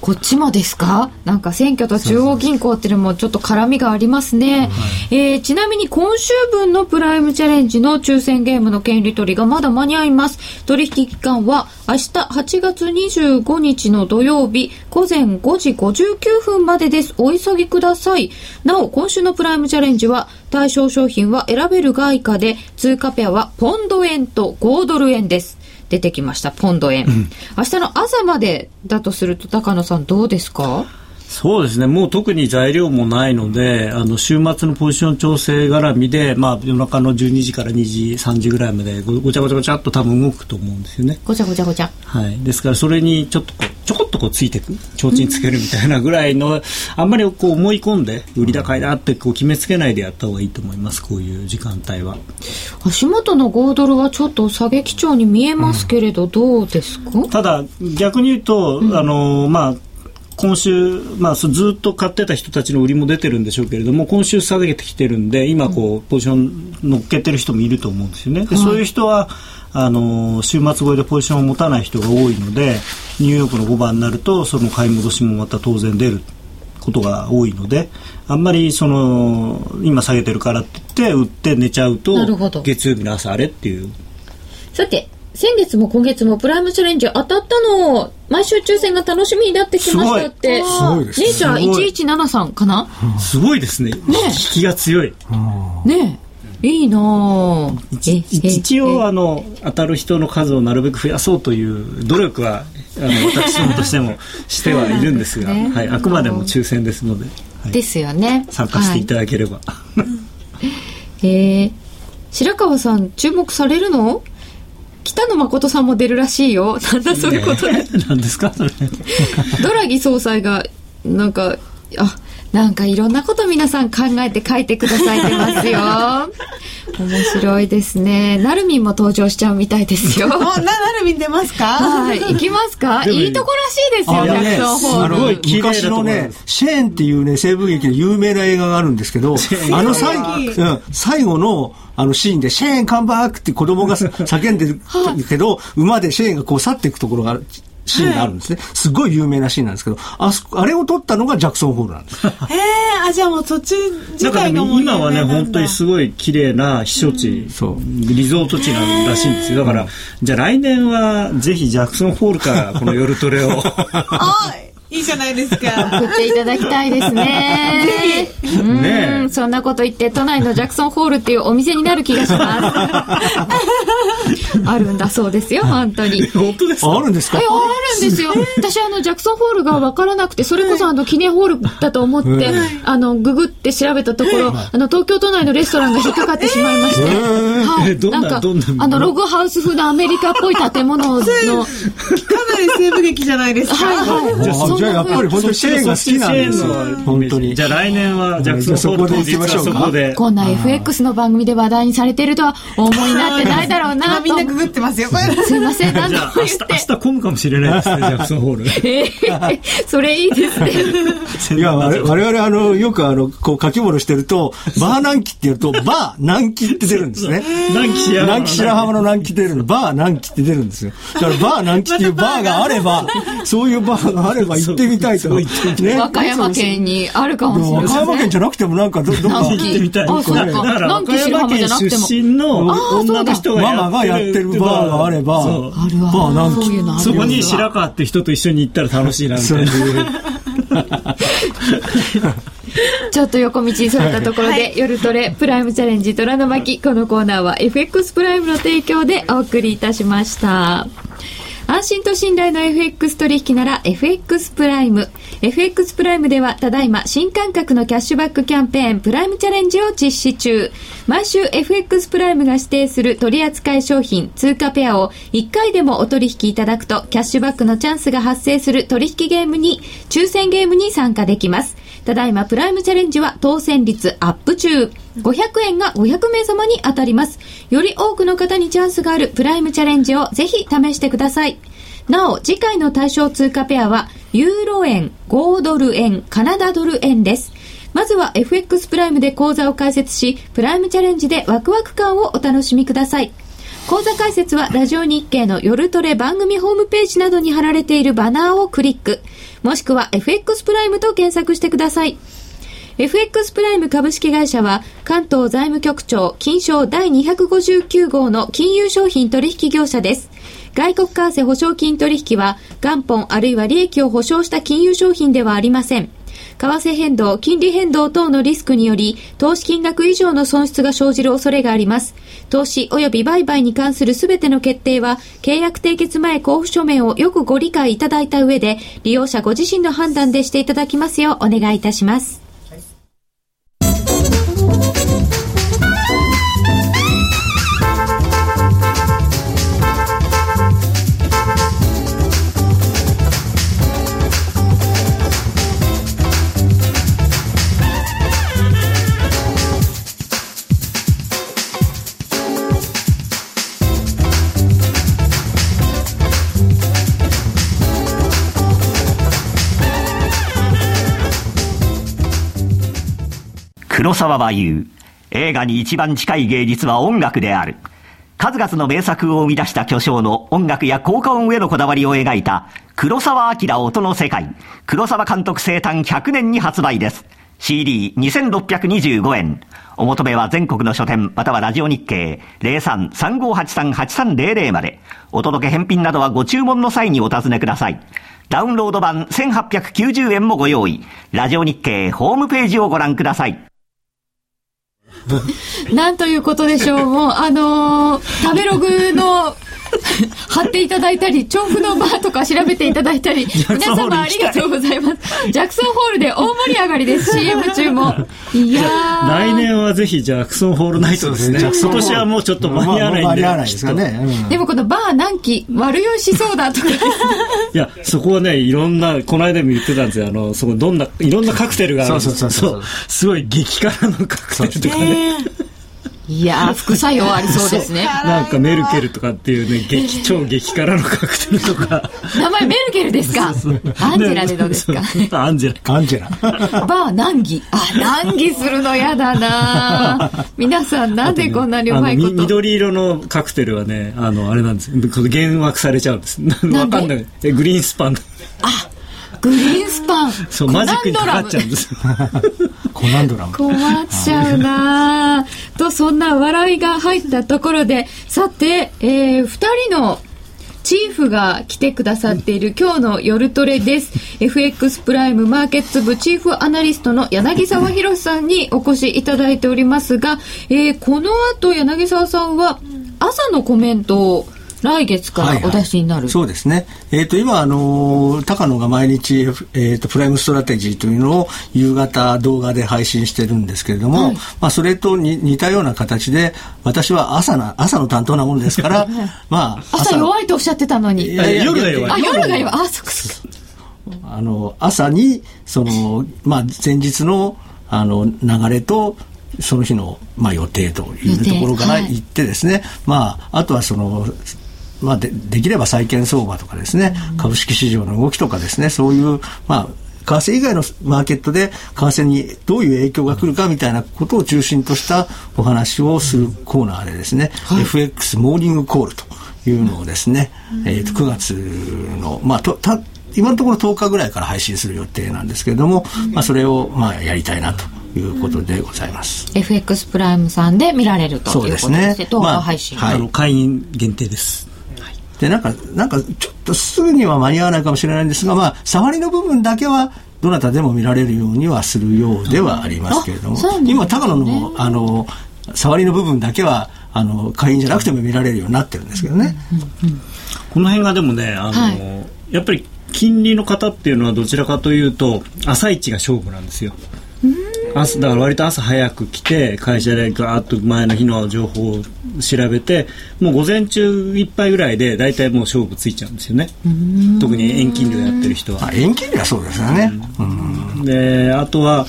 こっちもですか？なんか選挙と中央銀行っていうのもちょっと絡みがありますね。えー、ちなみに今週分のプライムチャレンジの抽選ゲームの権利取りがまだ間に合います。取引期間は明日8月25日の土曜日午前5時59分までです。お急ぎください。なお、今週のプライムチャレンジは対象商品は選べる外貨で通貨ペアはポンド円と5ドル円です。出てきました、ポンド円。うん、明日の朝までだとすると、高野さんどうですか？そうですね、もう特に材料もないので、あの週末のポジション調整絡みで、まあ、夜中の12時から2時、3時ぐらいまでご、ごちゃごちゃごちゃっと多分動くと思うんですよね。ごちゃごちゃごちゃ。はい。ですから、それにちょっとこう、ちょこっとこうついていく、提灯つけるみたいなぐらいの、あんまりこう思い込んで、売り高いなってこう決めつけないでやった方がいいと思います、こういう時間帯は。足元の5ドルはちょっと下げ基調に見えますけれど、どうですか、ただ、逆に言うと、あの、まあ、今週、まあ、ずっと買ってた人たちの売りも出てるんでしょうけれども今週下げてきてるんで今こうポジション乗っけてる人もいると思うんですよね。でそういう人はあの週末超えでポジションを持たない人が多いのでニューヨークの5番になるとその買い戻しもまた当然出ることが多いのであんまりその今下げてるからって言って売って寝ちゃうと月曜日の朝あれっていうさて先月も今月もプライムチャレンジ当たったの毎週抽選が楽しみになってきましたって。すごいです。姉ちゃん1173かな？すごいですね。ね引きが強い。ねいいな一応あの当たる人の数をなるべく増やそうという努力は あの私どもとしてもしてはいるんですが、ね、はい、あくまでも抽選ですので、はい、ですよね。参加していただければ、はい、えー、白川さん注目されるの？北野誠さんも出るらしいよ。なんだそういうことで。何ですかそれ。ドラギ総裁が、なんか、あ、なんかいろんなこと皆さん考えて書いてくださいてますよ。面白いですね。なるみんも登場しちゃうみたいですよ。な、なるみん出ますか？はい。行きますか？いいとこらしいですよ、ジャクソンホール。すごい昔のね、シェーンっていうね、西部劇の有名な映画があるんですけど、あの最後、うん、最後の、あのシーンで、シェーンカンバークって子供が叫んでるけど、馬でシェーンがこう去っていくところがシーンがあるんですね。すごい有名なシーンなんですけど、ああれを撮ったのがジャクソンホールなんです。へえ、あ、じゃあもう途中自体が今はね、本当にすごい綺麗な避暑地、そう、リゾート地なんらしいんですよ。だから、じゃあ来年はぜひジャクソンホールからこの夜トレを。いいじゃないですか。送っていただきたいですね。ねそんなこと言って、都内のジャクソンホールっていうお店になる気がします。あるんだそうですよ、本当に。本当ですか？あるんですか？あるんですよ。私、あの、ジャクソンホールが分からなくて、それこそあの、記念ホールだと思って、あの、ググって調べたところ、あの、東京都内のレストランが引っかかってしまいまして。はい。なんか、あの、ログハウス風のアメリカっぽい建物の。かなり西部劇じゃないですか。はいはい。じゃあ、やっぱり本当にシェーンが好きなんですよ。本当に。じゃあ来年はジャクソンホール当日はそこで。こんな FX の番組で話題にされてるとは思いになってないだろうなみ んなググってますよ。すいません、何度も言って。明日混むかもしれないですね、ジャクソンホール。ええ、それいいですね。いや、我々、あの、よくあの、こう書き物してると、バー南紀ってやると、バー南紀って出るんですね。南紀白浜。南紀白浜の南紀出るの、バー南紀って出るんですよ。だからバー南紀っていうバーがあれば、そういうバーがあれば行ってみたいと。ね。和歌山県にあるかもしれない。和歌山県じゃなくてもなんかど、どっか行ってみたい。あ、そうか。だから和歌山県出身の女の人がママがやってるバーがあれば、あるわ。バー南紀。そこに白川って人と一緒に行ったら楽しいなみたいな。ちょっと横道にそれたところで、はい、夜トレプライムチャレンジ虎の巻このコーナーは FX プライムの提供でお送りいたしました。安心と信頼の FX 取引なら FX プライム。FX プライムではただいま新感覚のキャッシュバックキャンペーンプライムチャレンジを実施中。毎週 FX プライムが指定する取扱商品通貨ペアを1回でもお取引いただくとキャッシュバックのチャンスが発生する取引ゲームに抽選ゲームに参加できます。ただいまプライムチャレンジは当選率アップ中。500円が500名様に当たります。より多くの方にチャンスがあるプライムチャレンジをぜひ試してください。なお、次回の対象通貨ペアは、ユーロ円、5ドル円、カナダドル円です。まずは FX プライムで講座を開設し、プライムチャレンジでワクワク感をお楽しみください。講座解説はラジオ日経の夜トレ番組ホームページなどに貼られているバナーをクリック。もしくは FX プライムと検索してください。FX プライム株式会社は関東財務局長金賞第259号の金融商品取引業者です。外国為替保証金取引は元本あるいは利益を保証した金融商品ではありません。為替変動、金利変動等のリスクにより、投資金額以上の損失が生じる恐れがあります。投資及び売買に関するすべての決定は、契約締結前交付書面をよくご理解いただいた上で、利用者ご自身の判断でしていただきますようお願いいたします。黒沢は言う。映画に一番近い芸術は音楽である。数々の名作を生み出した巨匠の音楽や効果音へのこだわりを描いた黒沢明音の世界。黒沢監督生誕100年に発売です。CD2625 円。お求めは全国の書店またはラジオ日経03-3583-8300まで。お届け返品などはご注文の際にお尋ねください。ダウンロード版1890円もご用意。ラジオ日経ホームページをご覧ください。なんということでしょう。もう、あのー、食べログの 貼っていただいたり、調布のバーとか調べていただいたり、皆様ありがとうございます。ジャクソンホールで大盛り上がりです、CM 中も。いや来年はぜひジャクソンホールナイトですね。今年はもうちょっと間に合わないんで。間に合わないですかね。うん、でもこのバー何期、悪酔いしそうだとか。いや、そこはね、いろんな、この間も言ってたんですよ。あの、そこどんな、いろんなカクテルがあるんですそうそうそうそう。すごい激辛のカクテルとかね。いや 副作用ありそうですね。なんかメルケルとかっていうね、激、超激辛のカクテルとか。名前メルケルですか？アンジェラでどうですか？アンジェラ。アンジェラ。バー難儀。あ、難儀するの嫌だな皆さんなんでこんなにうまいこと？緑色のカクテルはね、あの、あれなんですよ。減惑されちゃうんです。わかんない。グリーンスパン。あ、グリーンスパン。そう、マジックにかかっちゃうんです。コナンドラム。困っちゃうなと、そんな笑いが入ったところで、さて、えー、二人のチーフが来てくださっている今日の夜トレです FX プライムマーケッツ部チーフアナリストの柳沢博さんにお越しいただいておりますが、えー、この後柳沢さんは朝のコメントを来月からお出しになる、はいはい、そうですね、えーと、今、あの高野が毎日、えーと、プライムストラテジーというのを夕方動画で配信してるんですけれども、はい、まあ、それと似たような形で私は朝な朝の担当なものですから、まあ、朝弱いとおっしゃってたのに。夜が弱い。あ夜が弱い。あそっかそっか。あの朝にその、まあ、前日のあの流れとその日の、まあ、予定というところから行ってですね、はい、まあ、あとはそのまあで、できれば債券相場とかですね、うん、株式市場の動きとかですね、そういう、まあ、為替以外のマーケットで為替にどういう影響が来るかみたいなことを中心としたお話をするコーナーでですね、はい、FX モーニングコールというのをですね、うん、えー、と9月の、まあ、とた今のところ10日ぐらいから配信する予定なんですけれども、うん、まあ、それをまあやりたいなということでございます。うん、FX プライムさんで見られるということですね。そうですね。動画配信、まあ、はい、会員限定です。で、なんか、なんか、ちょっとすぐには間に合わないかもしれないんですが、まあ、触りの部分だけは、どなたでも見られるようにはするようではありますけれども、うんね、今、高野の、あの、触りの部分だけは、あの、会員じゃなくても見られるようになってるんですけどね。うんうん、この辺がでもね、あの、はい、やっぱり、金利の方っていうのはどちらかというと、朝一が勝負なんですよ。朝だから割と朝早く来て会社でガーッと前の日の情報を調べてもう午前中いっぱいぐらいで大体もう勝負ついちゃうんですよね。特に遠近量やってる人は。遠近量はそうですよね。であとは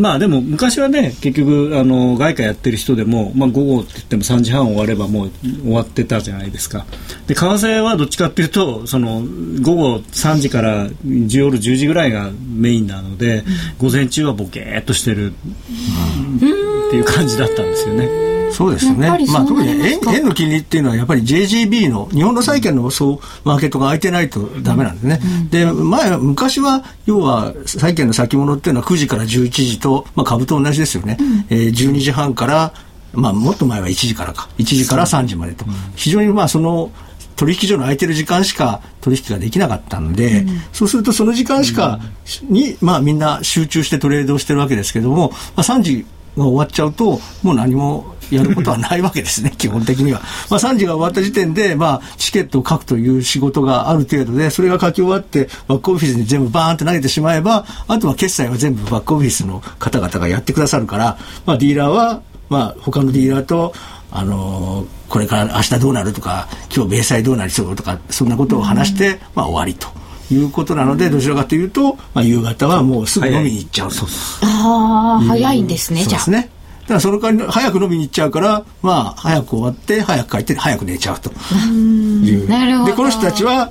まあでも昔はね結局あの外貨やってる人でも、まあ、午後って言っても3時半終わればもう終わってたじゃないですかで為替はどっちかっていうとその午後3時から夜10時ぐらいがメインなので、午前中はボケーっとしてる、っていう感じだったんですよね。そうですね。まあ特に円円の金利っていうのはやっぱり JGB の日本の債券のそうマーケットが空いてないとダメなんですね。うん、で前昔は要は債券の先物っていうのは9時から11時とまあ株と同じですよね。うん、えー、12時半からまあもっと前は1時からか。1時から3時までと、非常にまあその取引所の空いてる時間しか取引ができなかったので、うん、そうするとその時間しかに、まあみんな集中してトレードをしてるわけですけども、まあ3時が終わっちゃうともう何もやることはないわけですね、基本的には。まあ、3時が終わった時点で、まあ、チケットを書くという仕事がある程度で、それが書き終わって、バックオフィスに全部バーンって投げてしまえば、あとは決済は全部バックオフィスの方々がやってくださるから、まあ、ディーラーは、まあ、他のディーラーと、あのー、これから明日どうなるとか、今日明細どうなりそうとか、そんなことを話して、まあ、終わりと。いうことなので、どちらかというと、まあ、夕方はもうすぐ飲みに行っちゃうと。ああ、早いんですね、じゃあ。そうですね。だからその代わり早く飲みに行っちゃうから、まあ、早く終わって、早く帰って、早く寝ちゃうという。なるほど。で、この人たちは、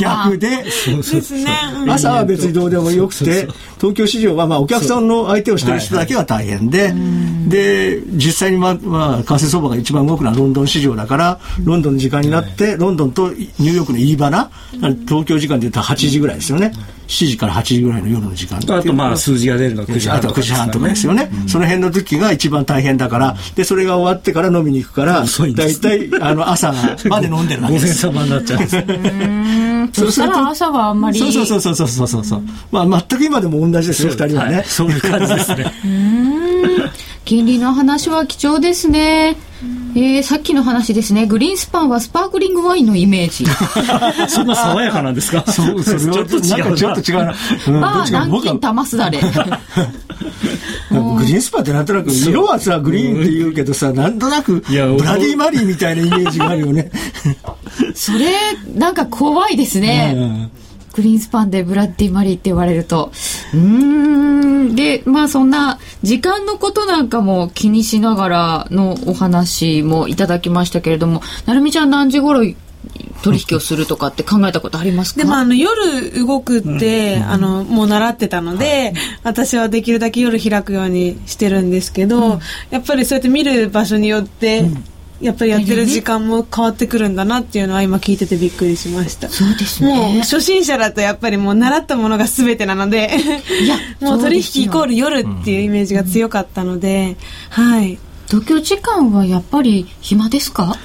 逆。で、朝は別にどうでもよくて、東京市場はまあお客さんの相手をしてる人だけは大変で、で、実際にまあ、まあ、為替相場が一番動くのはロンドン市場だから、ロンドンの時間になって、ロンドンとニューヨークの言い花、東京時間で言うと8時ぐらいですよね。7時から8時ぐらいの夜の時間あとまあ数字が出るの9時半とか、9時半とかですよね、うん、その辺の時が一番大変だからでそれが終わってから飲みに行くから大体あの朝まで飲んでるわけです。午前様になっちゃうそしたら朝はあんまり。そうそうそうそうそうそう。そう、まあ全く今でも同じですよ2人はね、はい、そういう感じですね。金利の話は貴重ですねえー、さっきの話ですね。グリーンスパンはスパークリングワインのイメージ。そんな爽やかなんですか？そうそれちょっと違うちょっと違うな、南京玉すだれ。グリーンスパンってなんとなく色はさグリーンって言うけどさなんとなくブラディ・マリーみたいなイメージがあるよね。それなんか怖いですね、うんグリーンスパンでブラッディ・マリーって言われると。うん。で、まあそんな時間のことなんかも気にしながらのお話もいただきましたけれども、なるみちゃん何時頃取引をするとかって考えたことありますか？でもあの夜動くって、うん、あのもう習ってたので、はい、私はできるだけ夜開くようにしてるんですけど、うん、やっぱりそうやって見る場所によって、うんやっぱりやってる時間も変わってくるんだなっていうのは今聞いててびっくりしました。そうですね。もう初心者だとやっぱりもう習ったものが全てなのでいや もう取引イコール夜っていうイメージが強かったので、うん、はい。東京時間はやっぱり暇ですか？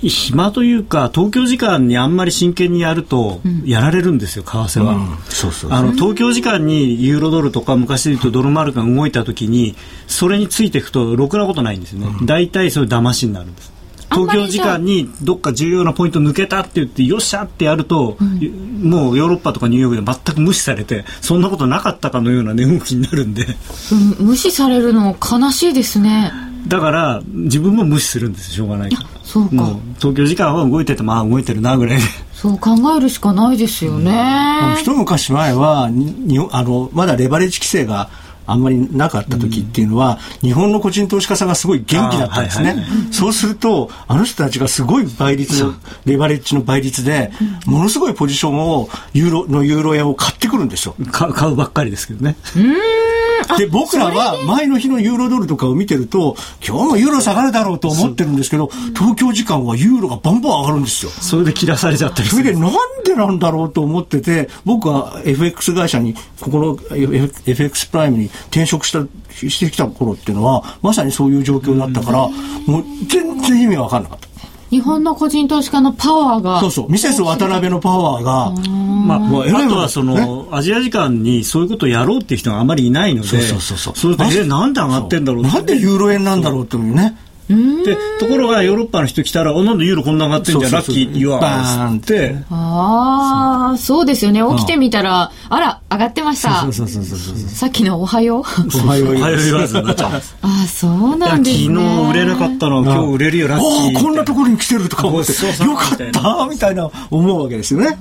暇というか東京時間にあんまり真剣にやるとやられるんですよ、為替は、そうそうあの東京時間にユーロドルとか昔で言うとドルマルクが動いた時にそれについていくとろくなことないんですよね、大体それ騙しになるんです東京時間にどっか重要なポイント抜けたって言ってよっしゃってやると、もうヨーロッパとかニューヨークで全く無視されてそんなことなかったかのような値動きになるんで。うん無視されるの悲しいですね。だから自分も無視するんですよしょうがないからそうか。東京時間は動いててまあ動いてるなぐらいで。そう考えるしかないですよね、一昔前はににあのまだレバレッジ規制があんまりなかった時っていうのは、日本の個人投資家さんがすごい元気だったんですね、あはい。そうするとあの人たちがすごい倍率のレバレッジの倍率で、ものすごいポジションをユーロのユーロ円を買ってくるんですよ。か買うばっかりですけどねで僕らは前の日のユーロドルとかを見てると今日もユーロ下がるだろうと思ってるんですけど東京時間はユーロがバンバン上がるんですよ。それで切らされちゃったりす。るそれでなんでなんだろうと思ってて僕は FX 会社にここの FX プライムに転職したしてきた頃っていうのはまさにそういう状況だったからもう全然意味わかんなかった日本の個人投資家のパワーが。そうそう。ミセス渡辺のパワーが。まあ、もう偉いもんあとはその、アジア時間にそういうことをやろうっていう人があまりいないので、そうそうそうそう。れで、え、なんで上がってんだろう。なんでユーロ円なんだろうっていうねで、ところがヨーロッパの人来たら、あ、なんでユーロこんな上がってんじゃん、ラッキー、ユアバーンって。ああそうですよね。起きてみたらあら上がってました。そうそうそうそうそうさっきのおはよう。おはようおはよう言わずになっちゃう。んです。ああそうなんですね。日売れなかったの、今日売れるよ、ラッキー。おおこんなところに来てるとか思って。よかったみたいな思うわけですよね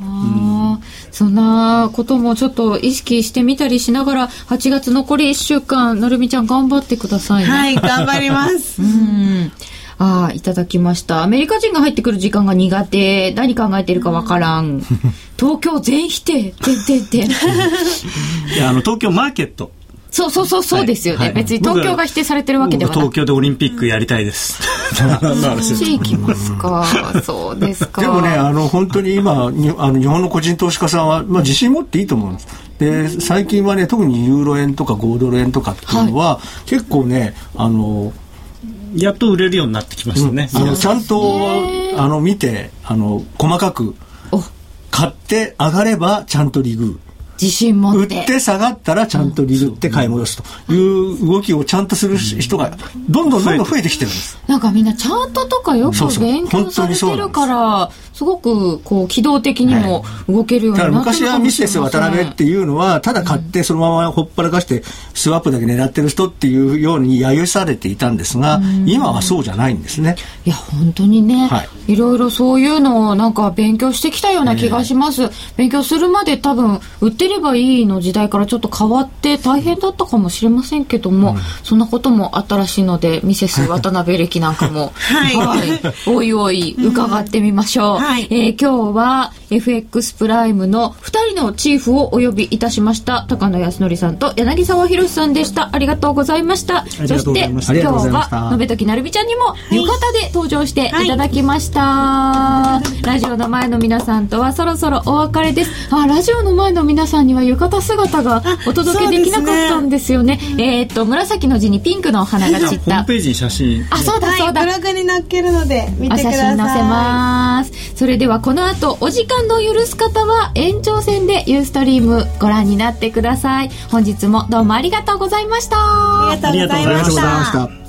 そんなこともちょっと意識してみたりしながら8月残り1週間なるみちゃん頑張ってくださいねはい、頑張ります。うんああ、いただきました。アメリカ人が入ってくる時間が苦手。何考えてるかわからん。東京全否定。てんてんてん。いや、あの、東京マーケット。そうそうそうそうですよね。はい別に東京が否定されてるわけではな東京でオリンピックやりたいです。そっち行きますか。そうですか。でもね、あの、本当に今、にあの日本の個人投資家さんは、まあ、自信持っていいと思うんです。で、最近はね、特にユーロ円とか5ドル円とかっていうのは、結構ね、あの、やっと売れるようになってきましたね。あのちゃんと、あの、見て、あの、細かく、お買って上がればちゃんと利食自信持う。売っ。ってて下がったらちゃんと利食って買い戻すという動きをちゃんとする人が、どんどんどんどん増えてきてるんです。なんかみんなチャートとかよく勉強されてるから、すごくこう機動的にも動けるようになってる昔はミセス渡辺ってう。いうのは、ただ買ってそのままほっぱらかして、スワップだけ狙ってる人っていうように揶揄されていたんですが、今はそうじゃないんですね。いや、本当にね、、はいろいろそういうのをなんか勉強してきたような気がします。勉強するまで多分、売ってればいいの時代からちょっと変わって大変だったかもしれませんけども、そんなこともあったらしいので、ミセス渡辺歴なんかも、はいおいおい伺ってみましょう。はいえー今日は FX プライムの2人のチーフをお呼びいたしました。高野康則さんと柳沢博さんでした。ありがとうございました。そして今日は、のべときなるみちゃんにも浴衣で登場していただきました。ラジオの前の皆さんとはそろそろお別れです。あ、ラジオの前の皆さんには浴衣姿がお届けできなかったんですよね。えーっと、紫の字にピンクのお花が散ったホームペ。ージに写真。あ、そうだはい、そうだ。ブログに載っけるので、見お写てください。真載せます。それではこの後、お時間の許す方は延長戦でユーストリームご覧になってください。本日もどうもありがとうございました。ありがとうございまし。た。